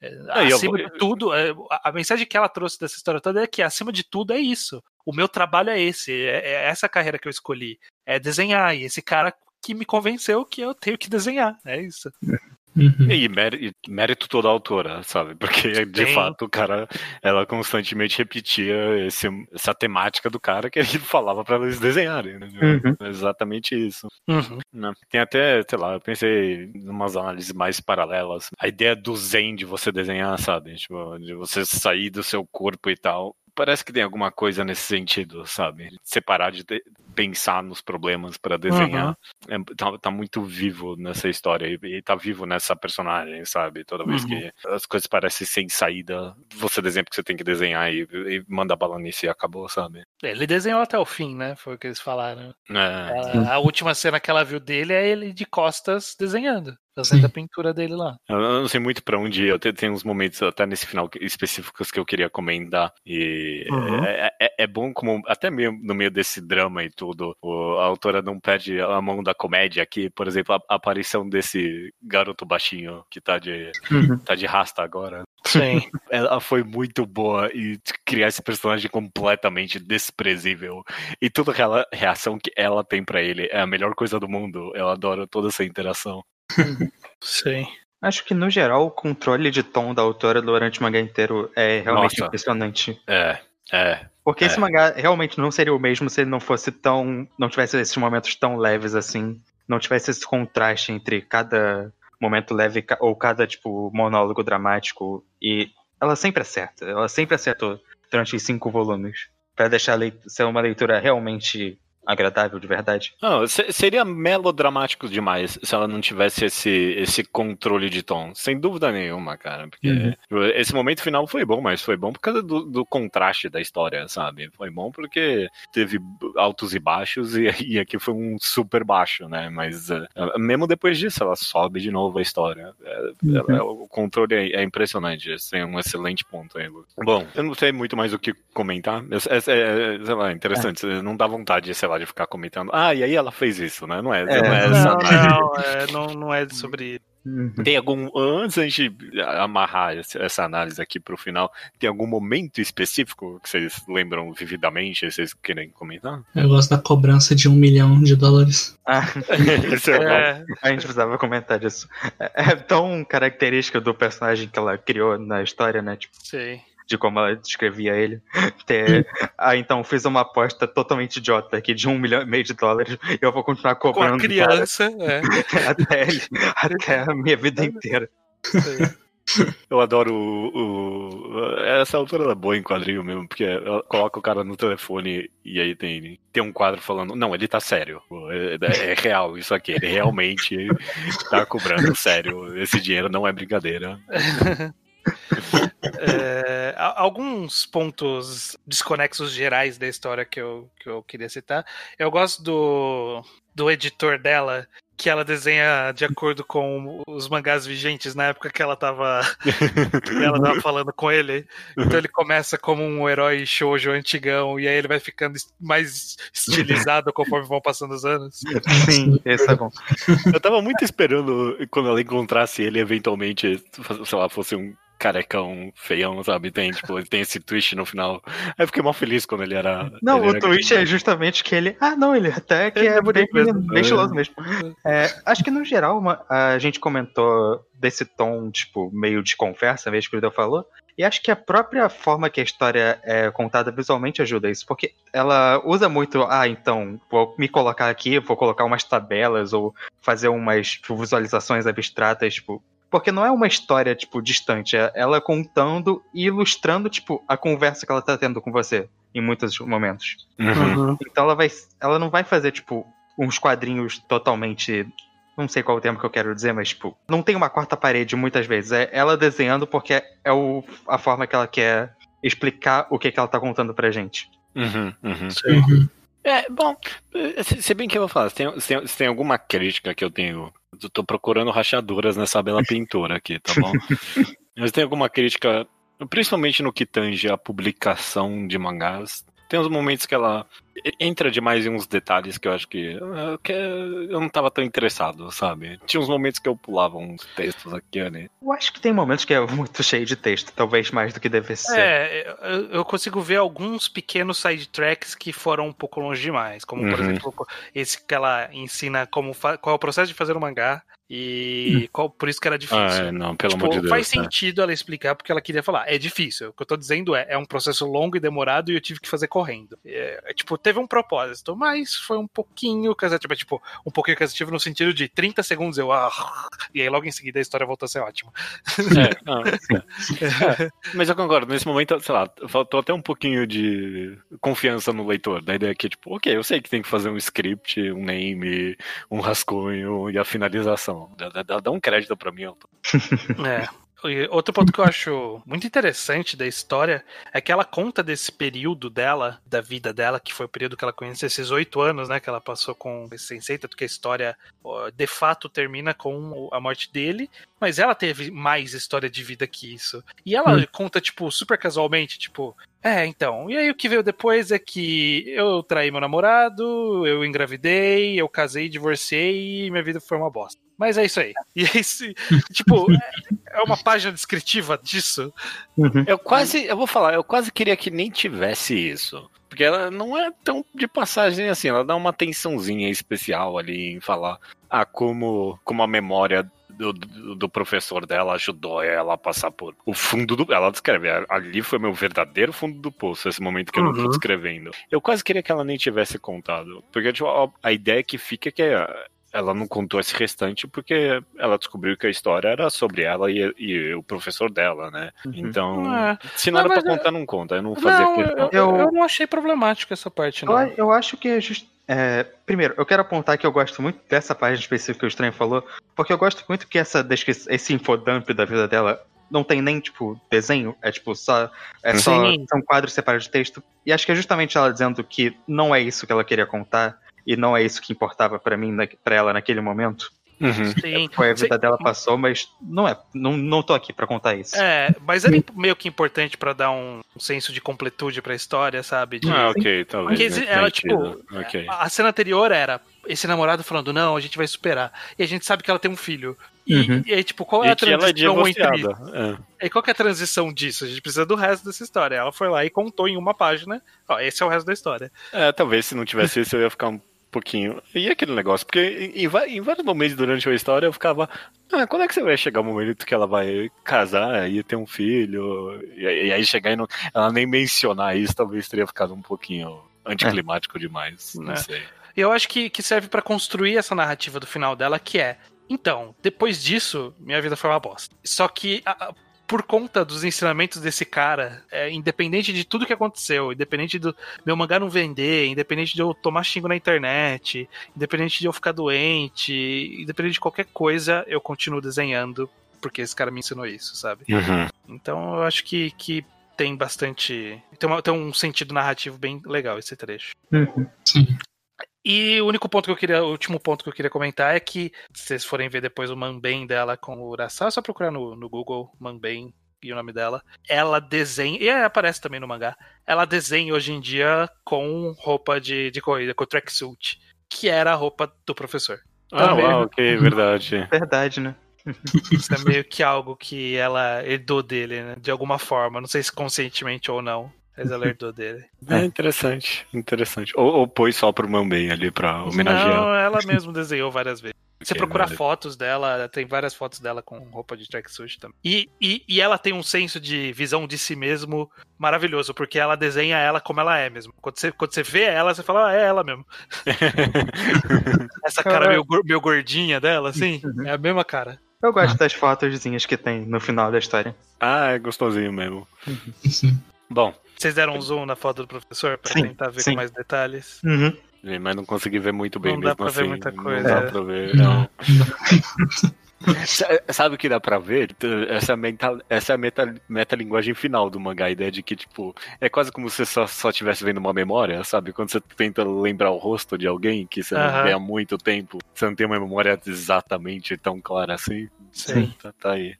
É, eu acima de tudo, é, a, mensagem que ela trouxe dessa história toda é que, acima de tudo, é isso. O meu trabalho é esse, é, é essa carreira que eu escolhi. É desenhar, e esse cara que me convenceu que eu tenho que desenhar. É isso. [laughs] Uhum. E mérito, toda a autora, sabe? Porque, de Sim. fato, o cara, ela constantemente repetia esse, essa temática do cara que ele [laughs] falava pra eles desenharem, né? Uhum. É Exatamente isso. Uhum. né? Tem até, sei lá, eu pensei em umas análises mais paralelas. A ideia do zen de você desenhar, sabe? Tipo, de você sair do seu corpo e tal. Parece que tem alguma coisa nesse sentido, sabe? Separar de te- pensar nos problemas pra desenhar. É, tá, tá muito vivo nessa história e, e tá vivo nessa personagem, sabe? Toda vez Uhum. que as coisas parecem sem saída, você desenha porque você tem que desenhar e, e manda bala nisso e acabou, sabe? Ele desenhou até o fim, né? Foi o que eles falaram. É, A, a última cena que ela viu dele é ele de costas desenhando, fazendo Sim. a pintura dele lá. Eu não sei muito pra onde ir. Eu te- tenho uns momentos até nesse final específicos que eu queria comentar. E Uhum. é, é- é bom como, até mesmo no meio desse drama e tudo, o- a autora não perde a mão da comédia aqui. Por exemplo, a, a aparição desse garoto baixinho que tá de, Uhum. tá de rasta agora. Sim. [laughs] Ela foi muito boa e criar esse personagem completamente desprezível. E toda aquela reação que ela tem pra ele é a melhor coisa do mundo. Eu adoro toda essa interação. Sim. Acho que, no geral, o controle de tom da autora durante o mangá inteiro é realmente Nossa. impressionante. É, é. Porque É. esse mangá realmente não seria o mesmo se ele não fosse tão. não tivesse esses momentos tão leves assim. Não tivesse esse contraste entre cada momento leve ou cada, tipo, monólogo dramático. E ela sempre acerta. Ela sempre acertou durante os cinco volumes. Pra deixar ser uma leitura realmente agradável de verdade. Não, se- seria melodramático demais se ela não tivesse esse, esse controle de tom. Sem dúvida nenhuma, cara. Porque Uhum. esse momento final foi bom, mas foi bom por causa do, do contraste da história, sabe? Foi bom porque teve altos e baixos e, [laughs] e aqui foi um super baixo, né? Mas eh, mesmo depois disso, ela sobe de novo a história. É, Uhum. ela- o controle é, é impressionante. Esse é um excelente ponto aí, Lu. Bom, eu não sei muito mais o que comentar. É, é- é, sei lá, interessante. Não dá vontade, sei lá, de ficar comentando. Ah, e aí ela fez isso, né? Não é, É. não é essa Não, análise. não, é, não, não é sobre. Tem algum. Antes da gente amarrar essa análise aqui pro final, tem algum momento específico que vocês lembram vividamente? Vocês querem comentar? Eu gosto da cobrança de um milhão de dólares. Ah, [laughs] é, bom. É, a gente precisava comentar disso. É, é tão característica do personagem que ela criou na história, né? Tipo, sei. De como ela descrevia ele. [laughs] Ter... Ah, então fiz uma aposta totalmente idiota aqui de um milhão e meio de dólares e eu vou continuar Com a cobrando criança, é. [laughs] até, ele, até a minha vida inteira. sei. [laughs] Eu adoro o, o- Essa autora é boa em quadrinho mesmo, porque ela coloca o cara no telefone e aí tem, tem um quadro falando, não, ele tá sério. É, é real isso aqui. Ele realmente tá cobrando sério. Esse dinheiro não é brincadeira. É, alguns pontos desconexos gerais da história que eu, que eu queria citar. Eu gosto do, do editor dela, que ela desenha de acordo com os mangás vigentes na época que ela tava, [laughs] que ela tava falando com ele. Então ele começa como um herói shoujo antigão e aí ele vai ficando mais estilizado conforme vão passando os anos. Sim, esse é bom. Eu tava muito esperando quando ela encontrasse ele eventualmente, sei lá, fosse um carecão, feião, sabe? Tem, tipo, ele [laughs] tem esse twist no final. Aí eu fiquei mal feliz quando ele era. Não, ele o era twist é justamente que ele. Ah, não, ele até que é, bem, mesmo. bem estiloso mesmo. É, acho que no geral uma- a gente comentou desse tom, tipo, meio de conversa mesmo que o Lideu falou. E acho que a própria forma que a história é contada visualmente ajuda isso, porque ela usa muito, ah, então, vou me colocar aqui, vou colocar umas tabelas ou fazer umas tipo, visualizações abstratas, tipo. Porque não é uma história, tipo, distante, é ela contando e ilustrando, tipo, a conversa que ela tá tendo com você em muitos momentos. Uhum. Então ela vai. Ela não vai fazer, tipo, uns quadrinhos totalmente. Não sei qual o termo que eu quero dizer, mas, tipo, não tem uma quarta parede muitas vezes. É ela desenhando porque é o, a forma que ela quer explicar o que, que ela tá contando pra gente. Uhum, uhum. Uhum. É, bom, eh, se bem que eu vou falar, se tem, se tem, se tem alguma crítica que eu tenho. Eu tô procurando rachaduras nessa bela [laughs] pintura aqui, tá bom? Mas tem alguma crítica, principalmente no que tange a publicação de mangás. Tem uns momentos que ela entra demais em uns detalhes que eu acho que, ah, que eu não tava tão interessado, sabe? Tinha uns momentos que eu pulava uns textos aqui, né? Eu acho que tem momentos que é muito [laughs] cheio de texto, talvez mais do que deve ser. É, eu- consigo ver alguns pequenos side tracks que foram um pouco longe demais. Como, por Uhum. exemplo, esse que ela ensina como qual é o processo de fazer um mangá e qual, por isso que era difícil. Ah, é, não, pelo Tipo, amor de Deus. faz né? sentido ela explicar porque ela queria falar. É difícil. O que eu tô dizendo é, é um processo longo e demorado e eu tive que fazer correndo. É, é, tipo, teve um propósito, mas foi um pouquinho cansativo. Tipo, um pouquinho cansativo no sentido de 30 segundos eu. Ah, e aí logo em seguida a história voltou a ser ótima. É, [laughs] não, é. É, mas eu concordo, nesse momento, sei lá, faltou até um pouquinho de confiança no leitor, da ideia que, tipo, ok, eu sei que tem que fazer um script, um name, um rascunho e a finalização. Dá, dá- dá um crédito pra mim. tô- É. E outro ponto que eu acho muito interessante da história é que ela conta desse período dela, da vida dela, que foi o período que ela conheceu, esses oito anos, né, que ela passou com esse sensei, tanto que a história de fato termina com a morte dele, mas ela teve mais história de vida que isso. E ela Hum. conta, tipo, super casualmente, tipo, é, então, e aí o que veio depois é que eu traí meu namorado, eu engravidei, eu casei, divorciei e minha vida foi uma bosta. Mas é isso aí. E é isso, [laughs] tipo, é uma página descritiva disso. Eu quase, eu vou falar, eu quase queria que nem tivesse isso. Porque ela não é tão de passagem assim, ela dá uma atençãozinha especial ali em falar ah, como, como a memória do, do, professor dela ajudou ela a passar por o fundo do. Ela descreve, ali foi meu verdadeiro fundo do poço, esse momento que eu não tô Uhum. descrevendo. Eu quase queria que ela nem tivesse contado. Porque tipo, a, a ideia que fica é que ah, ela não contou esse restante porque ela descobriu que a história era sobre ela e, e o professor dela, né? Então, É. se não era Mas, pra mas, contar, não conta. Eu não fazia Não, questão. eu, eu, Eu- não achei problemático essa parte, Eu, não. eu acho que é just... é, primeiro, eu quero apontar que eu gosto muito dessa página específica que o Estranho falou, porque eu gosto muito que essa descrição, esse infodump da vida dela não tem nem, tipo, desenho, é tipo, só. É só Sim. são quadros separados de texto. E acho que é justamente ela dizendo que não é isso que ela queria contar, e não é isso que importava pra mim, pra ela naquele momento. Uhum. Sim. Foi a Sim. vida dela passou, mas não é. Não, não tô aqui pra contar isso. É, mas era meio que importante pra dar um senso de completude pra história, sabe? De- Ah, ok, talvez. Porque nesse ela, tipo, Ok. A cena anterior era esse namorado falando, não, a gente vai superar. E a gente sabe que ela tem um filho. E, Uhum. e aí, tipo, qual é a E ela é transição entre. divorciada. É. E qual que é a transição disso? A gente precisa do resto dessa história. Ela foi lá e contou em uma página. Ó, esse é o resto da história. É, talvez se não tivesse isso eu ia ficar um pouquinho. E aquele negócio? Porque em, em vários momentos durante a história eu ficava. Ah, quando é que você vai chegar o momento que ela vai casar e ter um filho? E, aí- e aí chegar e não, ela nem mencionar isso, talvez teria ficado um pouquinho anticlimático demais. Não É. sei. E eu acho que, que serve pra construir essa narrativa do final dela, que é. Então, depois disso, minha vida foi uma bosta. Só que. a- a- por conta dos ensinamentos desse cara, é, independente de tudo que aconteceu, independente do meu mangá não vender, independente de eu tomar xingo na internet, independente de eu ficar doente, independente de qualquer coisa, eu continuo desenhando porque esse cara me ensinou isso, sabe? Uhum. Então eu acho que, que tem bastante. Tem, uma- tem um sentido narrativo bem legal esse trecho. Uhum. Sim. E o único ponto que eu queria, o último ponto que eu queria comentar é que, se vocês forem ver depois o Manben dela com o Urasawa, é só procurar no, no Google Manben e o nome dela. Ela desenha, e aparece também no mangá, ela desenha hoje em dia com roupa de, de corrida, com tracksuit, que era a roupa do professor. Ah, Também. uau, ok, verdade. [laughs] Verdade, né? Isso é meio que algo que ela herdou dele, né? De alguma forma. Não sei se conscientemente ou não. Mas ela herdou dele. [laughs] É interessante, interessante. Ou, ou pôs só pro Mambem ali pra homenagear. Não, ela mesmo desenhou várias vezes. Você Ok, procurar mas- fotos dela, tem várias fotos dela com roupa de tracksuit também. E, e, e ela tem um senso de visão de si mesmo maravilhoso, porque ela desenha ela como ela é mesmo. Quando você, quando você vê ela, você fala, ah, é ela mesmo. [laughs] Essa cara meio, meio gordinha dela, assim, é a mesma cara. Eu gosto das fotozinhas que tem no final da história. ah, é gostosinho mesmo. Sim. Bom, Vocês deram um zoom na foto do professor pra Sim, tentar ver sim. com mais detalhes? Uhum. mas não consegui ver muito bem Não dá mesmo pra ver assim. muita Não coisa, dá é. pra ver. Não. Sa- Sabe o que dá pra ver? Essa, meta, essa é a meta, metalinguagem final do mangá, a ideia de que, tipo, é quase como se você só, só tivesse vendo uma memória, sabe? Quando você tenta lembrar o rosto de alguém que você não Aham. vê há muito tempo, você não tem uma memória exatamente tão clara assim. Sim. Tá, tá aí.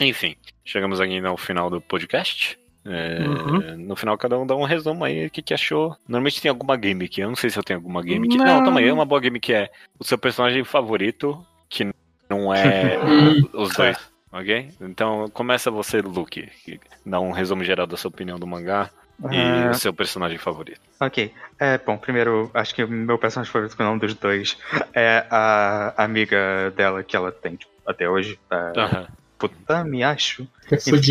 Enfim, chegamos aqui no final do podcast. É, Uhum. No final, cada um dá um resumo aí, o que, que achou. Normalmente tem alguma gimmick, eu não sei se eu tenho alguma gimmick. Não, Não. toma aí, uma boa gimmick é o seu personagem favorito, que não é [laughs] Hum, os dois, ok? Então começa você, Luke, que dá um resumo geral da sua opinião do mangá e Ah, o seu personagem favorito. ok. É, bom, primeiro, acho que o meu personagem favorito, que não dos dois, é a amiga dela que ela tem tipo, até hoje. A Aham. Putami, acho.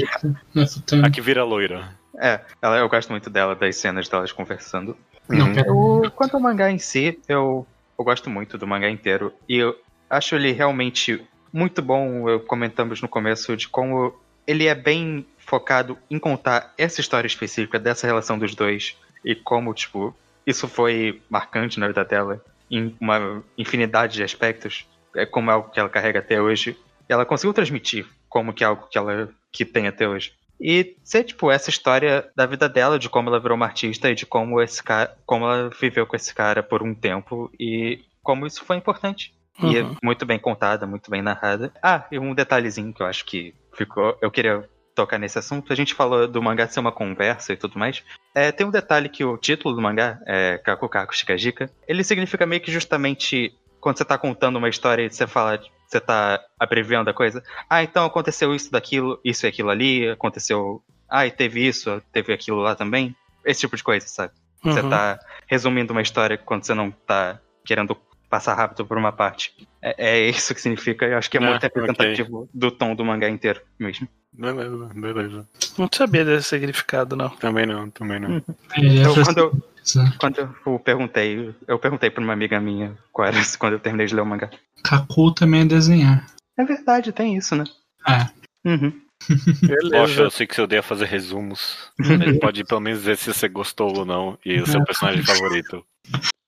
é. Não é. A que vira loira. É, ela, eu gosto muito dela, das cenas delas conversando. Não. O, quanto ao mangá em si, eu, eu gosto muito do mangá inteiro. E eu acho ele realmente muito bom. Eu comentamos no começo de como ele é bem focado em contar essa história específica dessa relação dos dois. E como, tipo, isso foi marcante na vida dela em uma infinidade de aspectos. É como é algo que ela carrega até hoje. Ela conseguiu transmitir como que é algo que ela que tem até hoje. E ser, tipo, essa história da vida dela, de como ela virou uma artista e de como esse cara, como ela viveu com esse cara por um tempo e como isso foi importante. E é Uhum. muito bem contada, muito bem narrada. Ah, e um detalhezinho que eu acho que ficou. Eu queria tocar nesse assunto. A gente falou do mangá ser uma conversa e tudo mais. É, tem um detalhe que o título do mangá, é Kakukaku Shikajika, ele significa meio que justamente quando você tá contando uma história e você fala. Você tá abreviando a coisa. Ah, então aconteceu isso daquilo, isso e aquilo ali, aconteceu. Ah, e teve isso, teve aquilo lá também. Esse tipo de coisa, sabe? Você Uhum. tá resumindo uma história quando você não tá querendo passar rápido por uma parte. É, é isso que significa, eu acho que é Ah, muito representativo do tom do mangá inteiro mesmo. Beleza, beleza. Não sabia desse significado, não. Também não, também não. É Então, quando eu, quando eu perguntei, eu perguntei pra uma amiga minha qual era [laughs] quando eu terminei de ler o mangá. Kaku também é desenhar. É verdade, tem isso, né? Ah, Uhum. [laughs] Poxa, eu sei que você odeia fazer resumos. Mas pode pelo menos dizer se você gostou ou não. E o seu personagem favorito.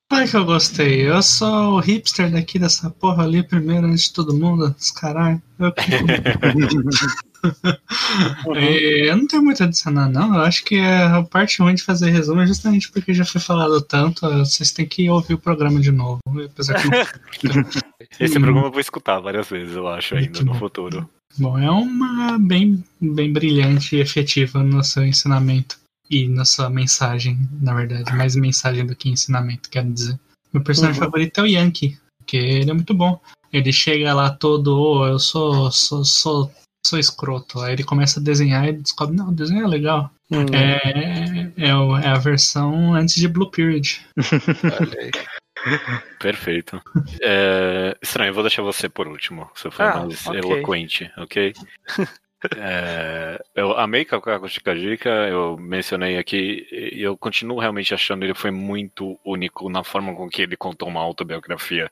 Claro que eu gostei. Eu sou o hipster daqui dessa porra ali, primeiro antes de todo mundo, os caralho. Eu, [laughs] que- É, eu não tenho muito a adicionar, não. Eu acho que a parte ruim de fazer resumo é justamente porque já foi falado tanto. Vocês têm que ouvir o programa de novo. Apesar que não- [laughs] Esse programa eu vou escutar várias vezes, eu acho, ainda Muito no bom. futuro. Bom, é uma bem, bem brilhante e efetiva no seu ensinamento. E na sua mensagem, na verdade. Mais mensagem do que ensinamento, quero dizer. Meu personagem Uhum. favorito é o Yankee, porque ele é muito bom. Ele chega lá todo, "Oh, eu sou, sou, sou, sou escroto. Aí ele começa a desenhar e descobre, não, o desenho é legal. Hum, É, é, o- é a versão antes de Blue Period. [laughs] Perfeito. É, Estranho, eu vou deixar você por último. Você foi Ah, mais ok. eloquente, ok? [laughs] É, eu amei Kakukaku Shikajika, eu mencionei aqui, e eu continuo realmente achando ele foi muito único na forma com que ele contou uma autobiografia.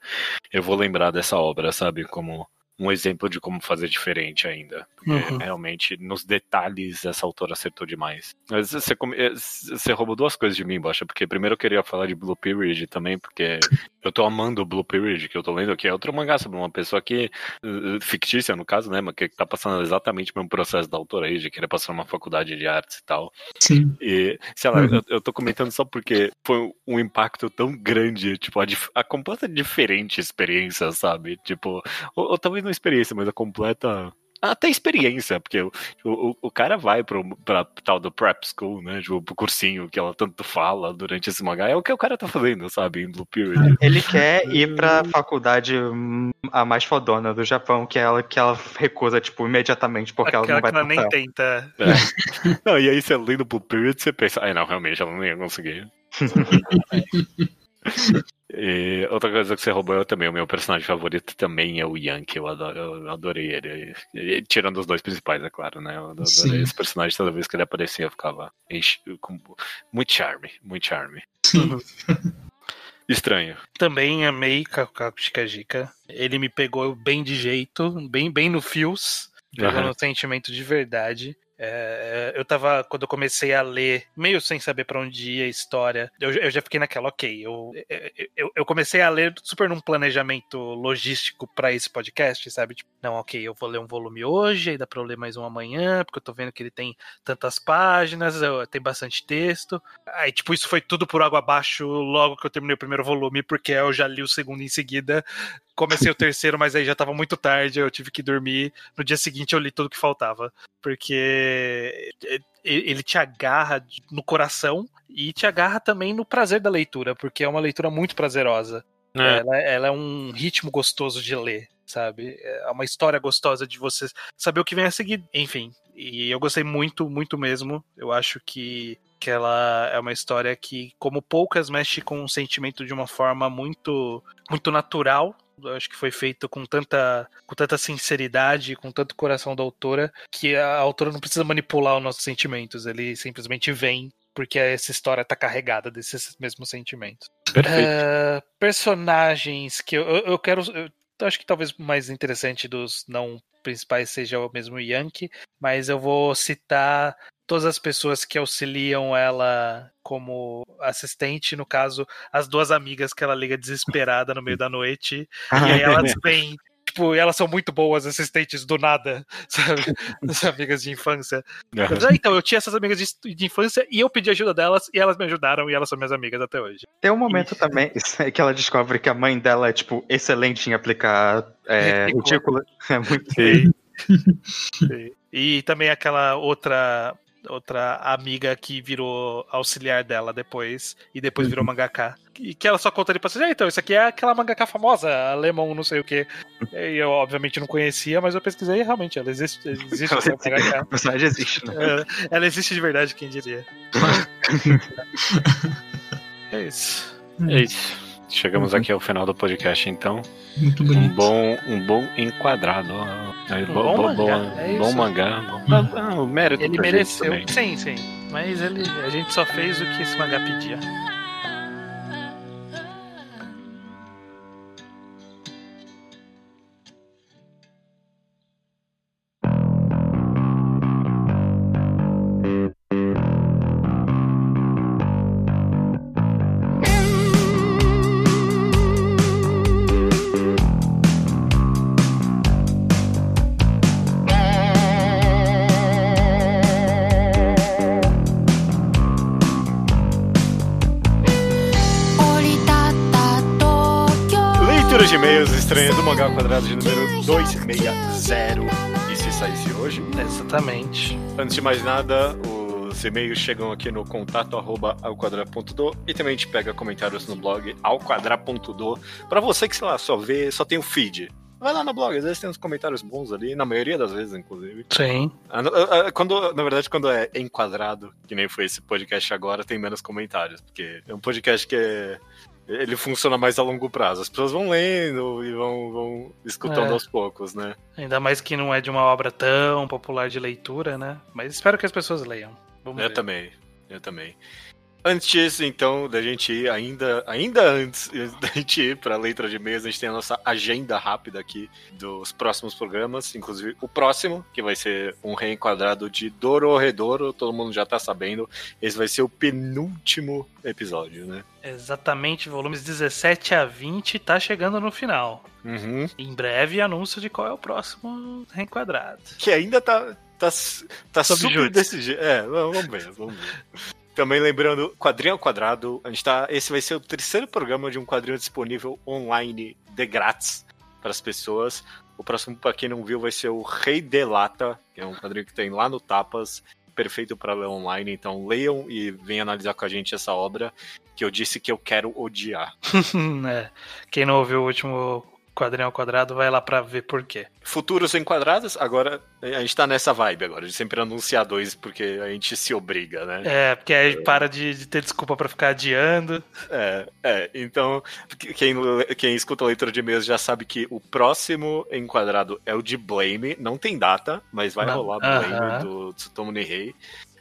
Eu vou lembrar dessa obra, sabe, como um exemplo de como fazer diferente ainda. Porque Uhum. realmente, nos detalhes, essa autora acertou demais. Mas Você, eh, você roubou duas coisas de mim, Bocha, porque primeiro eu queria falar de Blue Period também, porque eu tô amando o Blue Period, que eu tô lendo aqui, é outro mangá sobre uma pessoa que, eh, fictícia no caso, né, mas que tá passando exatamente o mesmo processo da autora aí, de querer passar numa faculdade de artes e tal. Sim. E, sei lá, Uhum. eu, eu tô comentando só porque foi um impacto tão grande, tipo, a, a completa diferente experiência, sabe? Tipo, ou, ou talvez não experiência, mas a completa até experiência, porque o, o, o cara vai pro, pra tal do prep school, né? Tipo, pro cursinho que ela tanto fala durante esse mangá. É o que o cara tá fazendo, sabe? Em Blue Period. Ele quer ir pra faculdade a mais fodona do Japão, que ela, que ela recusa, tipo, imediatamente, porque ela Aquela não vai que ela nem tenta. É. Não, e aí você lê no Blue Period, você pensa, ai não, realmente, ela não ia conseguir. [laughs] E outra coisa que você roubou eu também, o meu personagem favorito também é o Yankee, eu, adoro, eu adorei ele. E- Tirando os dois principais, é claro, né? Eu adorei Sim. esse personagem, toda vez que ele aparecia eu ficava enche- com muito charme, muito charme. Sim. [laughs] Estranho. Também amei Kakukaku Shikajika. Ele me pegou bem de jeito, bem, bem no fios. Pegou Aham. no sentimento de verdade. É, eu tava, quando eu comecei a ler, meio sem saber pra onde ia a história, eu, eu já fiquei naquela, ok. Eu, eu, eu comecei a ler super num planejamento logístico pra esse podcast, sabe? Tipo, não, ok, eu vou ler um volume hoje, aí dá pra eu ler mais um amanhã, porque eu tô vendo que ele tem tantas páginas, tem bastante texto. Aí, tipo, isso foi tudo por água abaixo logo que eu terminei o primeiro volume, porque eu já li o segundo em seguida. Comecei o terceiro, mas aí já tava muito tarde, eu tive que dormir. No dia seguinte eu li tudo que faltava. Porque ele te agarra no coração e te agarra também no prazer da leitura, porque é uma leitura muito prazerosa. É. Ela, ela é um ritmo gostoso de ler, sabe? É uma história gostosa de você saber o que vem a seguir. Enfim, e eu gostei muito, muito mesmo. Eu acho que, que ela é uma história que, como poucas, mexe com o sentimento de uma forma muito, muito natural. Acho que foi feito com tanta, com tanta sinceridade, com tanto coração da autora, que a autora não precisa manipular os nossos sentimentos. Ele simplesmente vem porque essa história tá carregada desses mesmos sentimentos. Perfeito. É, personagens que eu, eu, eu quero. Eu acho que talvez o mais interessante dos não principais seja o mesmo Yankee, mas eu vou citar todas as pessoas que auxiliam ela como assistente, no caso, as duas amigas que ela liga desesperada no meio da noite, e aí elas vêm. Tipo, elas são muito boas assistentes do nada, [laughs] sabe? As amigas de infância. Ah, então, eu tinha essas amigas de, de infância e eu pedi ajuda delas e elas me ajudaram e elas são minhas amigas até hoje. Tem um momento também [laughs] que ela descobre que a mãe dela é, tipo, excelente em aplicar é, Retícula. retícula. [laughs] É muito Sim. Sim. E também aquela outra outra amiga que virou auxiliar dela depois e depois virou mangaka. E que ela só conta ali pra vocês, ah, então, isso aqui é aquela mangaka famosa, a Lemon não sei o que. E eu obviamente não conhecia, mas eu pesquisei e realmente ela existe, existe essa mangaka. O personagem existe, né? É, Ela existe de verdade, quem diria. [laughs] é isso. É isso. Chegamos aqui ao final do podcast, então. Muito Um bonito. bom, um bom enquadrado. É, Um bo- bom bo- mangá, é bom mangá. Bom, ah, o mérito Ele mereceu. também. Sim, sim. Mas ele, a gente só fez o que esse mangá pedia. Do mangá ao quadrado de número 260. E se saísse hoje? Exatamente. Antes de mais nada, os e-mails chegam aqui no contato arroba alquadra.do e também a gente pega comentários no blog alquadra.do. Pra você que, sei lá, só vê, só tem o feed. Vai lá no blog, às vezes tem uns comentários bons ali, na maioria das vezes, inclusive. Sim. Ah, ah, ah, Quando, na verdade, quando é enquadrado, que nem foi esse podcast agora, tem menos comentários, porque é um podcast que é- ele funciona mais a longo prazo. As pessoas vão lendo e vão, vão escutando É. aos poucos, né? Ainda mais que não é de uma obra tão popular de leitura, né? Mas espero que as pessoas leiam. Vamos Eu ver. também, eu também. Antes, então, da gente ir, ainda, ainda antes [laughs] da gente ir pra letra de e-mails, a gente tem a nossa agenda rápida aqui dos próximos programas, inclusive o próximo, que vai ser um reenquadrado de Dororedoro, todo mundo já tá sabendo. Esse vai ser o penúltimo episódio, né? Exatamente, volumes 17 a 20 tá chegando no final. Uhum. Em breve, anúncio de qual é o próximo reenquadrado. Que ainda tá, tá, tá Sob super desse jeito. É, vamos ver, vamos ver. [laughs] Também lembrando, quadrinho ao quadrado, a gente tá. Esse vai ser o terceiro programa de um quadrinho disponível online de grátis para as pessoas. O próximo, pra quem não viu, vai ser o Rei Delata, que é um quadrinho que tem lá no Tapas, perfeito para ler online. Então leiam e venham analisar com a gente essa obra que eu disse que eu quero odiar. [laughs] É. Quem não ouviu o último quadrinho ao quadrado, vai lá pra ver por quê. Futuros enquadrados, agora a gente tá nessa vibe agora, de sempre anunciar dois porque a gente se obriga, né? É, porque aí para de, de ter desculpa pra ficar adiando. É, é, então quem, quem escuta a leitura de e-mails já sabe que o próximo enquadrado é o de Blame, não tem data, mas vai Não. rolar Blame Aham. do Tsutomu Nihei.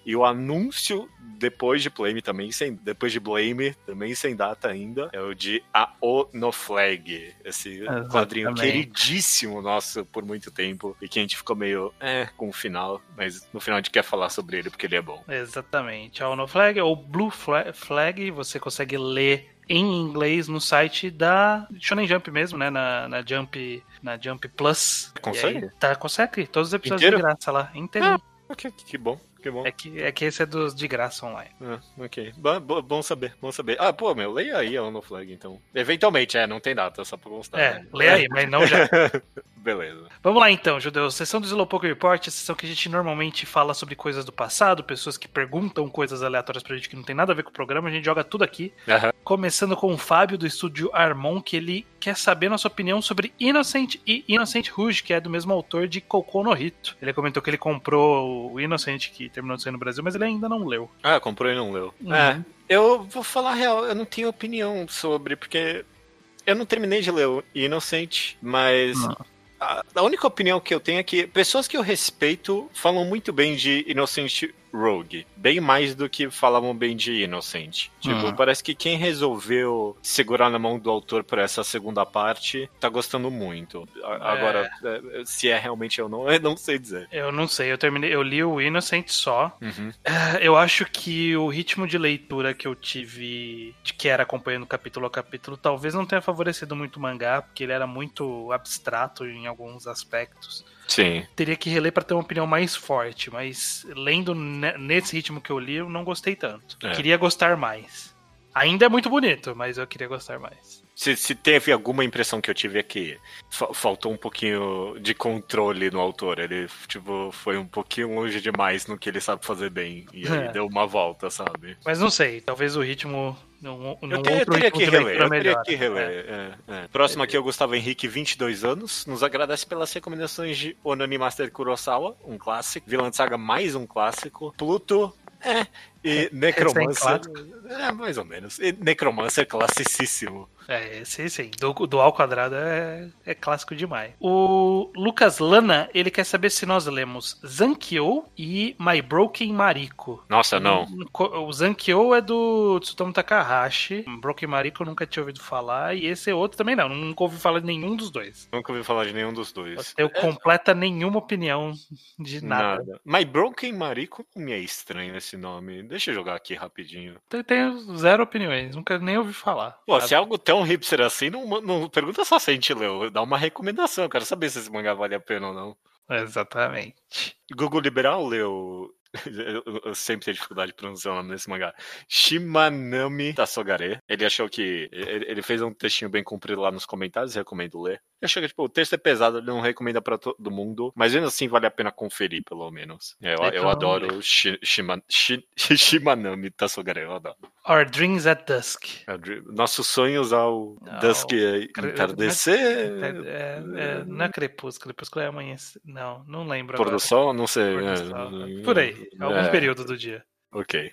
E o anúncio depois de Blame também sem depois de Blame também sem data ainda é o de Ao no Flag, esse Exatamente. quadrinho queridíssimo nosso por muito tempo e que a gente ficou meio é com o final, mas no final a gente quer falar sobre ele porque ele é bom. Exatamente. A No Flag ou Blue Fla- Flag, você consegue ler em inglês no site da Shonen Jump mesmo, né? Na, na Jump, na Jump Plus. Consegue? Aí, tá, consegue. Todos os episódios Inteiro? de graça lá. Inteiro. Ah. Ok, que bom, que bom. É, que, é que esse é dos de graça online. Ah, ok. Bo- bo- bom saber, bom saber. Ah, pô, meu, leia aí a No Flag, então. Eventualmente, é, não tem data, só pra constar. É, né? lê aí, mas não já. [laughs] Beleza. Vamos lá então, Judeus. Sessão do Slowpoke Report, a sessão que a gente normalmente fala sobre coisas do passado, pessoas que perguntam coisas aleatórias pra gente que não tem nada a ver com o programa, a gente joga tudo aqui. Começando com o Fábio do estúdio Armon, que ele quer saber nossa opinião sobre Innocent e Innocent Rouge, que é do mesmo autor de Cocô no Rito. Ele comentou que ele comprou o Innocent, que terminou de sair no Brasil, mas ele ainda não leu. Ah, comprou e não leu. Uhum. É, eu vou falar a real, eu não tenho opinião sobre, porque eu não terminei de ler o Innocent, mas Não. a, a única opinião que eu tenho é que pessoas que eu respeito falam muito bem de Innocent Rogue, bem mais do que falavam bem de Innocent. Tipo, Uhum. parece que quem resolveu segurar na mão do autor por essa segunda parte tá gostando muito. A- Agora, é, se é realmente ou não, [laughs] eu não sei dizer. Eu não sei, eu terminei, eu li o Innocent só. Uhum. É, Eu acho que o ritmo de leitura que eu tive, de que era acompanhando capítulo a capítulo, talvez não tenha favorecido muito o mangá, porque ele era muito abstrato em alguns aspectos. Sim. Teria que reler para ter uma opinião mais forte, mas lendo ne- nesse ritmo que eu li, eu não gostei tanto. É. Queria gostar mais. Ainda é muito bonito, mas eu queria gostar mais. Se, se teve alguma impressão que eu tive é que fa- faltou um pouquinho de controle no autor. Ele, tipo, foi um pouquinho longe demais no que ele sabe fazer bem. E aí É. deu uma volta, sabe? Mas não sei, talvez o ritmo num, num Eu, te- eu outro teria que de reler, eu teria que reler. é, é. Próximo aqui é o Gustavo Henrique, 22 anos. Nos agradece pelas recomendações de Onani Master Kurosawa, um clássico. Vilã Saga, mais um clássico. Pluto, é. E Necromancer. É, mais ou menos. E Necromancer, classicíssimo. É, sim, sim. Do, do ao quadrado é, é clássico demais. O Lucas Lana, ele quer saber se nós lemos Zankyo e My Broken Mariko. Nossa, não. O Zankyo é do Tsutomu Takahashi. Broken Mariko eu nunca tinha ouvido falar. E esse é outro também não. Nunca ouvi falar de nenhum dos dois. Nunca ouvi falar de nenhum dos dois. Eu completa nenhuma opinião de nada. Nada. My Broken Mariko me é estranho esse nome. Deixa eu jogar aqui rapidinho. Tenho zero opiniões. Nunca nem ouvi falar. Pô, se é algo tão hipster assim, não, não pergunta só se a gente leu. Dá uma recomendação. Eu quero saber se esse mangá vale a pena ou não. Exatamente. Google Liberal leu. [laughs] Eu, sempre tenho dificuldade de pronunciar o nome desse mangá. Shimanami Tasogare. Ele achou que. Ele, ele fez um textinho bem comprido lá nos comentários, recomendo ler. Ele achou que tipo, o texto é pesado, ele não recomenda pra todo mundo, mas ainda assim vale a pena conferir, pelo menos. É, eu, eu adoro Shi- Shima- Shi- Shimanami Tasogare, eu adoro. Our Dreams at Dusk. É Nossos sonhos ao Não. Dusk Cre- entardecer. É, é, não é crepúsculo, crepúsculo é amanhecer. Não, não lembro Pôr do sol, não sei. Do é, sol. Por aí, algum é, período do dia. Ok.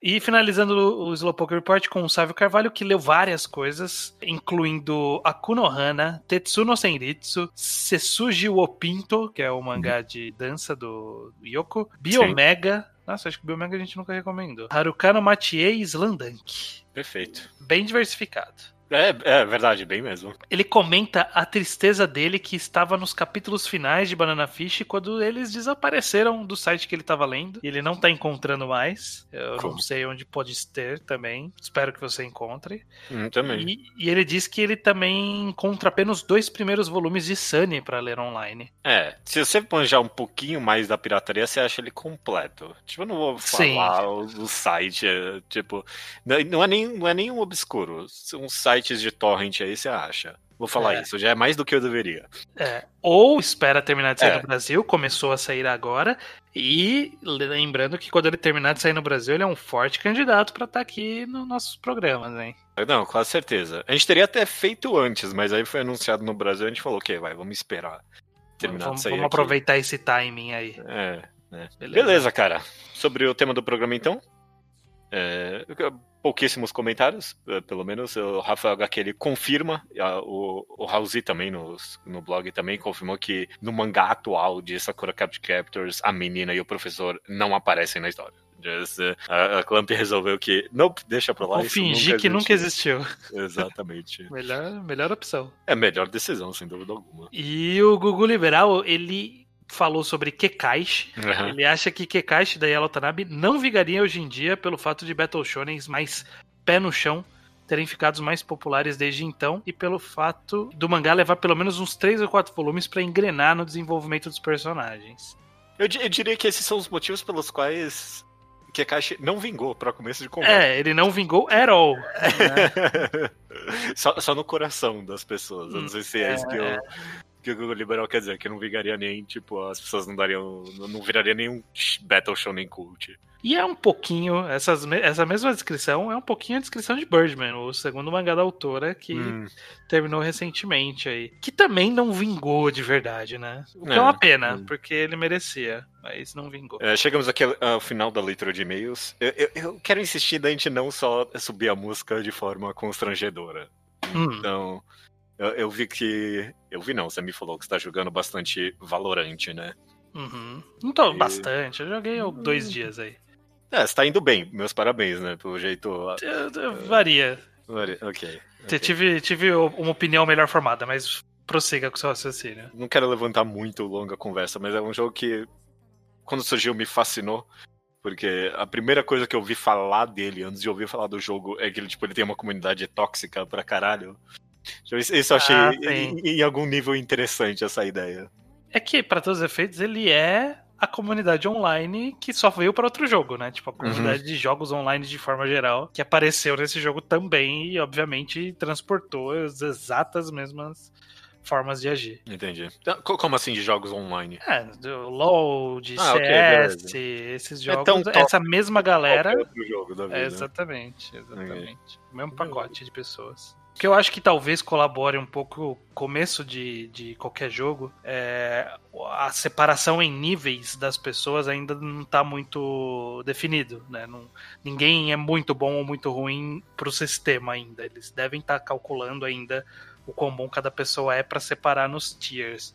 E finalizando o Slowpoke Report com o Sávio Carvalho, que leu várias coisas, incluindo Akuno Hana, Tetsuno Senritsu, Setsuji Wopinto, que é o mangá de dança do Yoko, Biomega. Nossa, acho que Biomega a gente nunca recomendou. Harukano Matie e Slandank. Perfeito. Bem diversificado. É, é verdade, bem mesmo. Ele comenta a tristeza dele que estava nos capítulos finais de Banana Fish quando eles desapareceram do site que ele estava lendo. E ele não tá encontrando mais. Eu não Como? sei onde pode ter também. Espero que você encontre. Hum, também. E, e ele diz que ele também encontra apenas dois primeiros volumes de Sunny para ler online. É, se você manjar um pouquinho mais da pirataria, você acha ele completo. Tipo, eu não vou Sim. falar o, o site, é, tipo, não, não é nem, não é nenhum obscuro. São sites de torrent aí, você acha. Vou falar É. isso, já é mais do que eu deveria. É, ou espera terminar de sair É. no Brasil, começou a sair agora. E lembrando que quando ele terminar de sair no Brasil, ele é um forte candidato pra estar aqui nos nossos programas, hein? Não, com certeza. A gente teria até feito antes, mas aí foi anunciado no Brasil a gente falou, ok, vai, vamos esperar terminar vamos de sair vamos aqui. aproveitar esse timing aí. É, né? Beleza. Beleza, cara. Sobre o tema do programa, então. É, pouquíssimos comentários, é, pelo menos. O Rafael HQ ele confirma, o, o Raulzi também no, no blog também confirmou que no mangá atual de Sakura Card Captors, a menina e o professor não aparecem na história. Just, é, a, a Clamp resolveu que, nope, deixa pra lá. Vou fingir que nunca existiu. Exatamente. Melhor, melhor opção. É a melhor decisão, sem dúvida alguma. E o Gugu Liberal, ele falou sobre Kekaishi. Aham. Ele acha que Kekaishi da Yellow Tanabe não vigaria hoje em dia pelo fato de Battle Shonens mais pé no chão terem ficado mais populares desde então e pelo fato do mangá levar pelo menos uns 3 ou 4 volumes pra engrenar no desenvolvimento dos personagens. Eu, eu diria que esses são os motivos pelos quais Kekashi não vingou pra começo de conversa. É, ele não vingou at all. né? [laughs] só, só no coração das pessoas. Eu não sei se é, É, isso que, eu, que o Liberal quer dizer, que não vingaria nem, tipo, as pessoas não dariam. Não, viraria nenhum Battle Shonen Cult. E é um pouquinho, essas, essa mesma descrição é um pouquinho a descrição de Birdman, o segundo mangá da autora que Hum, terminou recentemente aí. Que também não vingou de verdade, né? O que é, É, uma pena, hum. porque ele merecia, mas não vingou. é, chegamos aqui ao, ao final da leitura de e-mails. Eu, eu- eu quero insistir da gente não só subir a música de forma constrangedora. Hum, Então, eu, eu vi que. Eu vi não, você me falou que você tá jogando bastante Valorante, né? uhum. Não tô E- bastante, eu joguei há dois dias aí. É, você tá indo bem, meus parabéns, né? Pelo jeito. Eu- eu- Varia. Ok. Te- ok. Tive, tive uma opinião melhor formada, mas prossiga com o seu raciocínio. Não quero levantar muito longa conversa, mas é um jogo que, quando surgiu, me fascinou. Porque a primeira coisa que eu ouvi falar dele, antes de ouvir falar do jogo, é que ele, tipo, ele tem uma comunidade tóxica pra caralho. Isso eu achei Ah, em, em algum nível interessante essa ideia. É que, pra todos os efeitos, ele é a comunidade online que só veio para outro jogo, né? Tipo, a comunidade de jogos online de forma geral, que apareceu nesse jogo também e, obviamente, transportou as exatas mesmas formas de agir. Entendi. Então, co- Como assim de jogos online? É, do LoL, de Ah, CS, esses É jogos, tão top essa mesma galera. Jogo da vida. É, exatamente, exatamente. O mesmo Uhum. pacote de pessoas. O que eu acho que talvez colabore um pouco o começo de, de qualquer jogo é a separação em níveis das pessoas ainda não tá muito definido, né? Não, ninguém é muito bom ou muito ruim pro sistema ainda. Eles devem estar calculando ainda o quão bom cada pessoa é para separar nos tiers.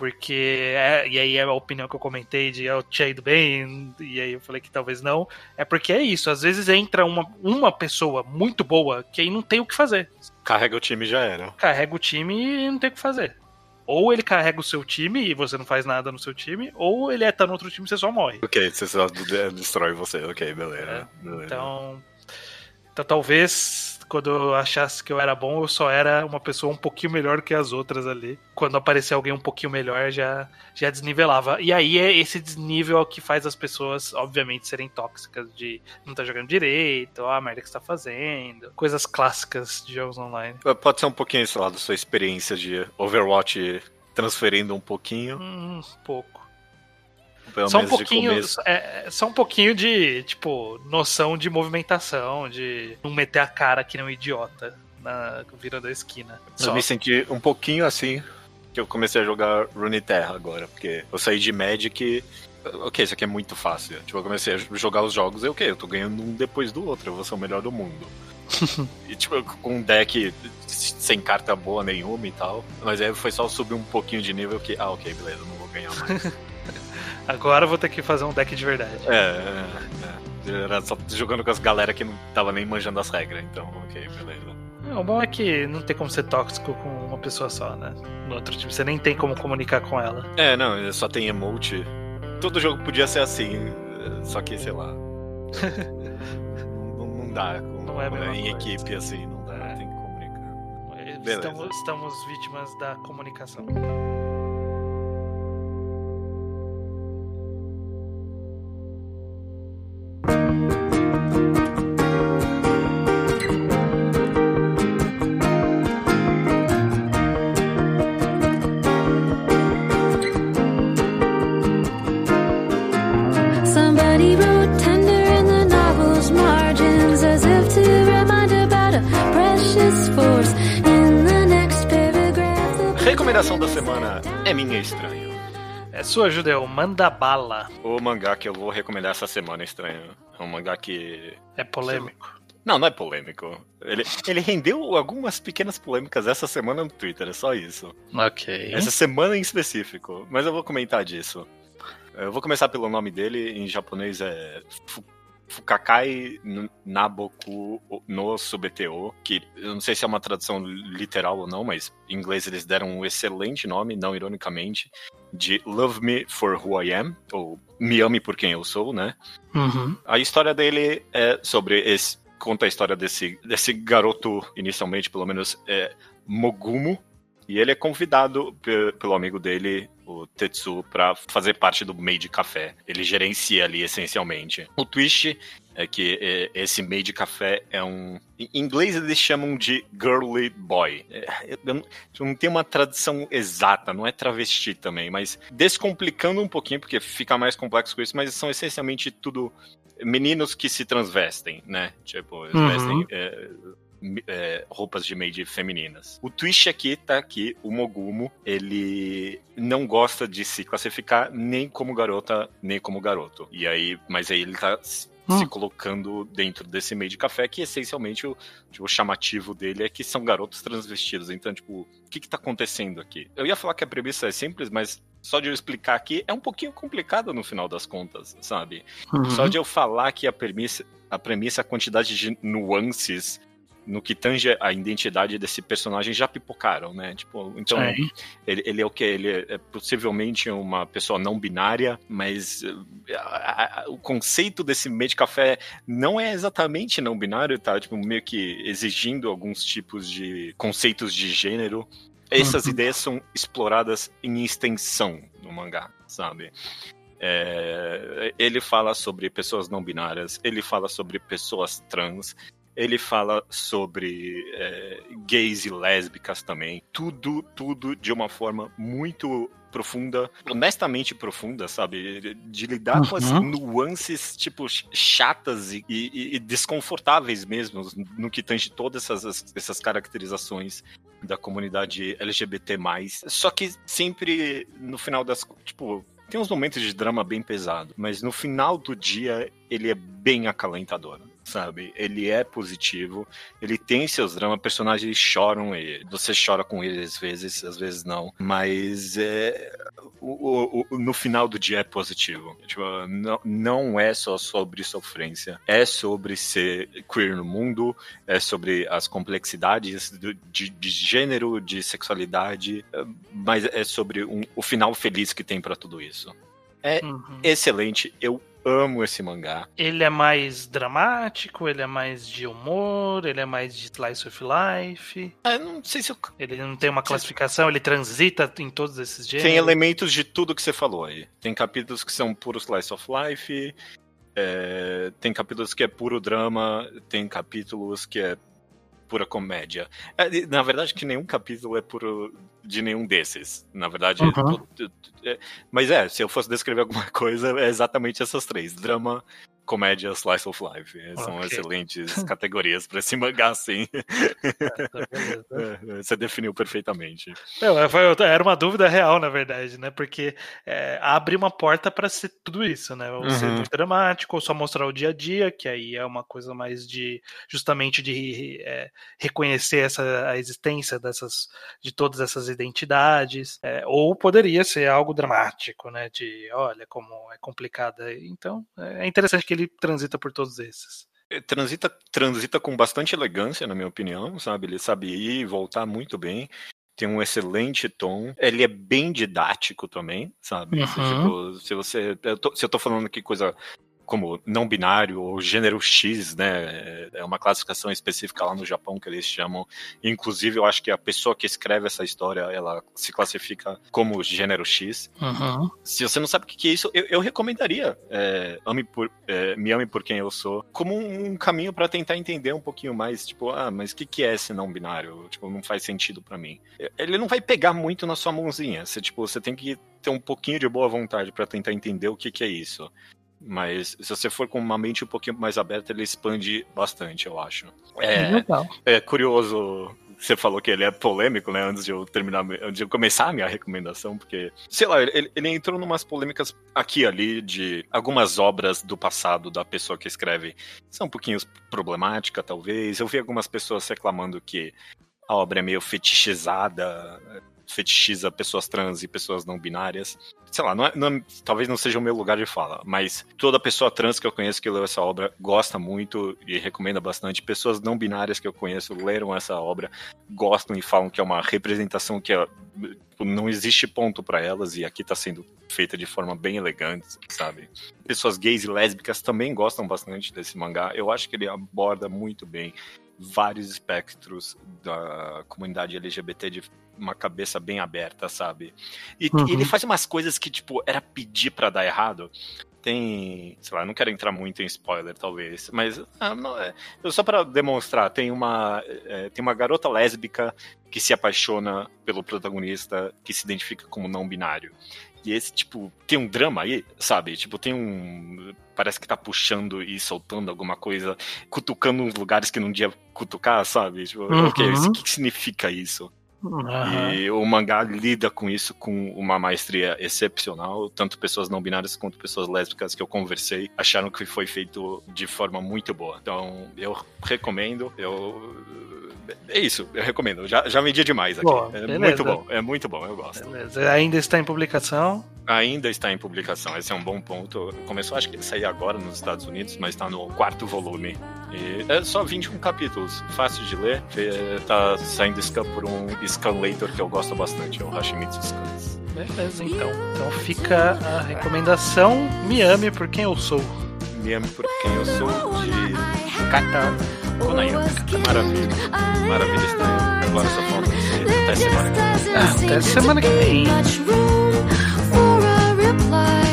Porque, é, e aí é a opinião que eu comentei de eu tinha ido bem, e aí eu falei que talvez não. É porque é isso, às vezes entra uma, uma pessoa muito boa que aí não tem o que fazer. Carrega o time já era. Carrega o time e não tem o que fazer. Ou ele carrega o seu time e você não faz nada no seu time, ou ele é tá no outro time e você só morre. Ok, você só de- destrói você. Ok, beleza. É, beleza. Então, então talvez quando eu achasse que eu era bom, eu só era uma pessoa um pouquinho melhor que as outras ali. Quando aparecer alguém um pouquinho melhor, já, já desnivelava. E aí é esse desnível que faz as pessoas, obviamente, serem tóxicas de não tá jogando direito, ó, a merda que você tá fazendo. Coisas clássicas de jogos online. Pode ser um pouquinho, sei lá, da sua experiência de Overwatch transferindo um pouquinho. Hum, um pouco. Pelo só um pouquinho, é, é só um pouquinho de, tipo, noção de movimentação, de não meter a cara que nem um idiota na virando a esquina. Eu Só. me senti um pouquinho assim que eu comecei a jogar Runeterra agora, porque eu saí de Magic. Ok, isso aqui é muito fácil. Tipo, eu comecei a jogar os jogos e ok, eu tô ganhando um depois do outro, eu vou ser o melhor do mundo. [laughs] e tipo, com um deck sem carta boa nenhuma e tal. Mas aí foi só subir um pouquinho de nível que, ah, ok, beleza, não vou ganhar mais. [laughs] Agora eu vou ter que fazer um deck de verdade. é, é, é. Era só jogando com as galera que não tava nem manjando as regras, então, ok, beleza. É, O bom é que não tem como ser tóxico com uma pessoa só, né? No outro time, você nem tem como comunicar com ela. É, não, só tem emote. Todo jogo podia ser assim, só que, sei lá. [laughs] não, não- dá. com- Não é mesma em coisa. equipe assim, não dá, tem que comunicar. Estamos, estamos vítimas da comunicação. É estranho. É sua, Judeu, manda bala. O mangá que eu vou recomendar essa semana é estranho. É um mangá que. É polêmico. Não, não é polêmico. Ele, ele rendeu algumas pequenas polêmicas essa semana no Twitter, é só isso. Ok. Essa semana em específico. Mas eu vou comentar disso. Eu vou começar pelo nome dele, em japonês é Fukakai Naboku no Subeteo, que eu não sei se é uma tradução literal ou não, mas em inglês eles deram um excelente nome, não ironicamente, de Love Me For Who I Am, ou Me Ame Por Quem Eu Sou, né? Uhum. A história dele é sobre esse. Conta a história desse, desse garoto, inicialmente, pelo menos, é Mogumo. E ele é convidado pe- pelo amigo dele, o Tetsu, para fazer parte do Made Café. Ele gerencia ali, essencialmente. O twist é que é, esse Made Café é um. Em inglês eles chamam de Girly Boy. É, eu não, tem uma tradução exata, não é travesti também, mas descomplicando um pouquinho, porque fica mais complexo com isso, mas são essencialmente tudo meninos que se transvestem, né? Tipo, eles Uhum. vestem é, é, roupas de maid femininas. O twist aqui tá que o Mogumo, ele não gosta de se classificar nem como garota, nem como garoto. E aí, mas aí ele tá Hum. se colocando dentro desse meio de café, que essencialmente o, tipo, o chamativo dele é que são garotos transvestidos. Então, tipo, o que que tá acontecendo aqui? Eu ia falar que a premissa é simples, mas só de eu explicar aqui é um pouquinho complicado no final das contas, sabe? Uhum. Só de eu falar que a premissa, a premissa, a quantidade de nuances no que tange a identidade desse personagem já pipocaram, né? Tipo, então Sim. ele, ele é o que? Ele é possivelmente uma pessoa não binária, mas eh, a- a- o conceito desse meio de café não é exatamente não binário, tá? Tipo, meio que exigindo alguns tipos de conceitos de gênero. Essas Uhum. ideias são exploradas em extensão no mangá, sabe? É, ele fala sobre pessoas não binárias, ele fala sobre pessoas trans, ele fala sobre é, gays e lésbicas também. Tudo, tudo de uma forma muito profunda, honestamente profunda, sabe? De lidar com as Uhum. nuances, tipo, ch- chatas e, e- e desconfortáveis mesmo, no que tange todas essas, essas caracterizações da comunidade LGBT+. Só que sempre, no final das... Tipo, tem uns momentos de drama bem pesado, mas no final do dia ele é bem acalentador, sabe? Ele é positivo, ele tem seus dramas, personagens choram e você chora com eles às vezes, às vezes não, mas é, o, o- o- no final do dia é positivo. Tipo, não, não é só sobre sofrência, é sobre ser queer no mundo, é sobre as complexidades do- de, de gênero, de sexualidade, é, mas é sobre um- o final feliz que tem pra tudo isso. Uhum. Excelente, eu amo esse mangá. Ele é mais dramático, ele é mais de humor, ele é mais de slice of life. Ah, eu não sei se eu... Ele não tem uma classificação, ele transita em todos esses gêneros. tem elementos de tudo que você falou aí. Tem capítulos que são puro slice of life, é, tem capítulos que é puro drama, tem capítulos que é pura comédia. É, Na verdade, que nenhum capítulo é puro de nenhum desses. Na verdade, Uhum. tu- tu- tu- é, mas é, se eu fosse descrever alguma [laughs] coisa, é exatamente essas três: drama, comédia, slice of life. É, São Ok. excelentes [laughs] categorias para esse mangá, sim. Tá, beleza. [laughs] É, Você definiu perfeitamente. Não, foi- era uma dúvida real, na verdade, né? Porque é, abre uma porta para ser tudo isso, né? Ou ser Uhum. muito dramático, ou só mostrar o dia a dia, que aí é uma coisa mais de justamente de é, reconhecer essa, a existência dessas, de todas essas identidades. é, ou poderia ser algo dramático, né? De olha como é complicada. Então é interessante que ele transita por todos esses. transita, transita com bastante elegância, na minha opinião, sabe? Ele sabe ir e voltar muito bem. Tem um excelente tom. Ele é bem didático também, sabe? Se, Uhum. tipo, se você. Eu tô- se eu tô falando aqui coisa como não binário ou gênero X, né? É uma classificação específica lá no Japão que eles chamam. Inclusive, eu acho que a pessoa que escreve essa história, ela se classifica como gênero X. Uhum. Se você não sabe o que é isso, eu, eu recomendaria é, ame por, é, Me Ame Por Quem Eu Sou como um, um caminho pra tentar entender um pouquinho mais, tipo, ah, mas o que, que é esse não binário? Tipo, não faz sentido pra mim. Ele não vai pegar muito na sua mãozinha, você, tipo, você tem que ter um pouquinho de boa vontade pra tentar entender o que, que é isso. Mas se você for com uma mente um pouquinho mais aberta, ele expande bastante, eu acho. É, Legal. é curioso você falou que ele é polêmico, né? Antes de eu terminar, antes de eu começar a minha recomendação, porque, sei lá, ele, ele entrou numas polêmicas aqui e ali de algumas obras do passado da pessoa que escreve são um pouquinho problemática, talvez. Eu vi algumas pessoas reclamando que a obra é meio fetichizada, fetichiza pessoas trans e pessoas não binárias. Sei lá, não é, não é, talvez não seja o meu lugar de fala, mas toda pessoa trans que eu conheço que leu essa obra gosta muito e recomenda bastante. Pessoas não binárias que eu conheço leram essa obra, gostam e falam que é uma representação que é, tipo, não existe ponto para elas e aqui tá sendo feita de forma bem elegante, sabe? Pessoas gays e lésbicas também gostam bastante desse mangá. Eu acho que ele aborda muito bem vários espectros da comunidade LGBT de uma cabeça bem aberta, sabe? E, Uhum. e ele faz umas coisas que, tipo, era pedir pra dar errado. Tem, sei lá, não quero entrar muito em spoiler, talvez, mas ah, não, é, só pra demonstrar, tem uma, é, tem uma garota lésbica que se apaixona pelo protagonista que se identifica como não binário. E esse, tipo, tem um drama aí, sabe? Tipo, tem um. Parece que tá puxando e soltando alguma coisa, cutucando uns lugares que não devia cutucar, sabe? Tipo, Uhum. ok, o que, que significa isso? Aham. E o mangá lida com isso com uma maestria excepcional. Tanto pessoas não binárias quanto pessoas lésbicas que eu conversei acharam que foi feito de forma muito boa. Então, eu recomendo. Eu. É isso, eu recomendo. Já, já vendi demais aqui. Boa, é beleza. muito bom, é muito bom, eu gosto. Beleza. Ainda está em publicação. Ainda está em publicação, esse é um bom ponto. Começou, acho que a sair agora nos Estados Unidos, mas está no quarto volume. E é só 21 capítulos, fácil de ler. É, Tá saindo scan por um scanlator que eu gosto bastante, é o Hashimitsu Scans. Beleza, então. Então fica a recomendação. Me ame por quem eu sou. Me ame por quem eu sou de Kata Konayama. Maravilha, maravilha estar aí. Agora só falta você. Até semana que vem. Ah, até semana que vem. fly.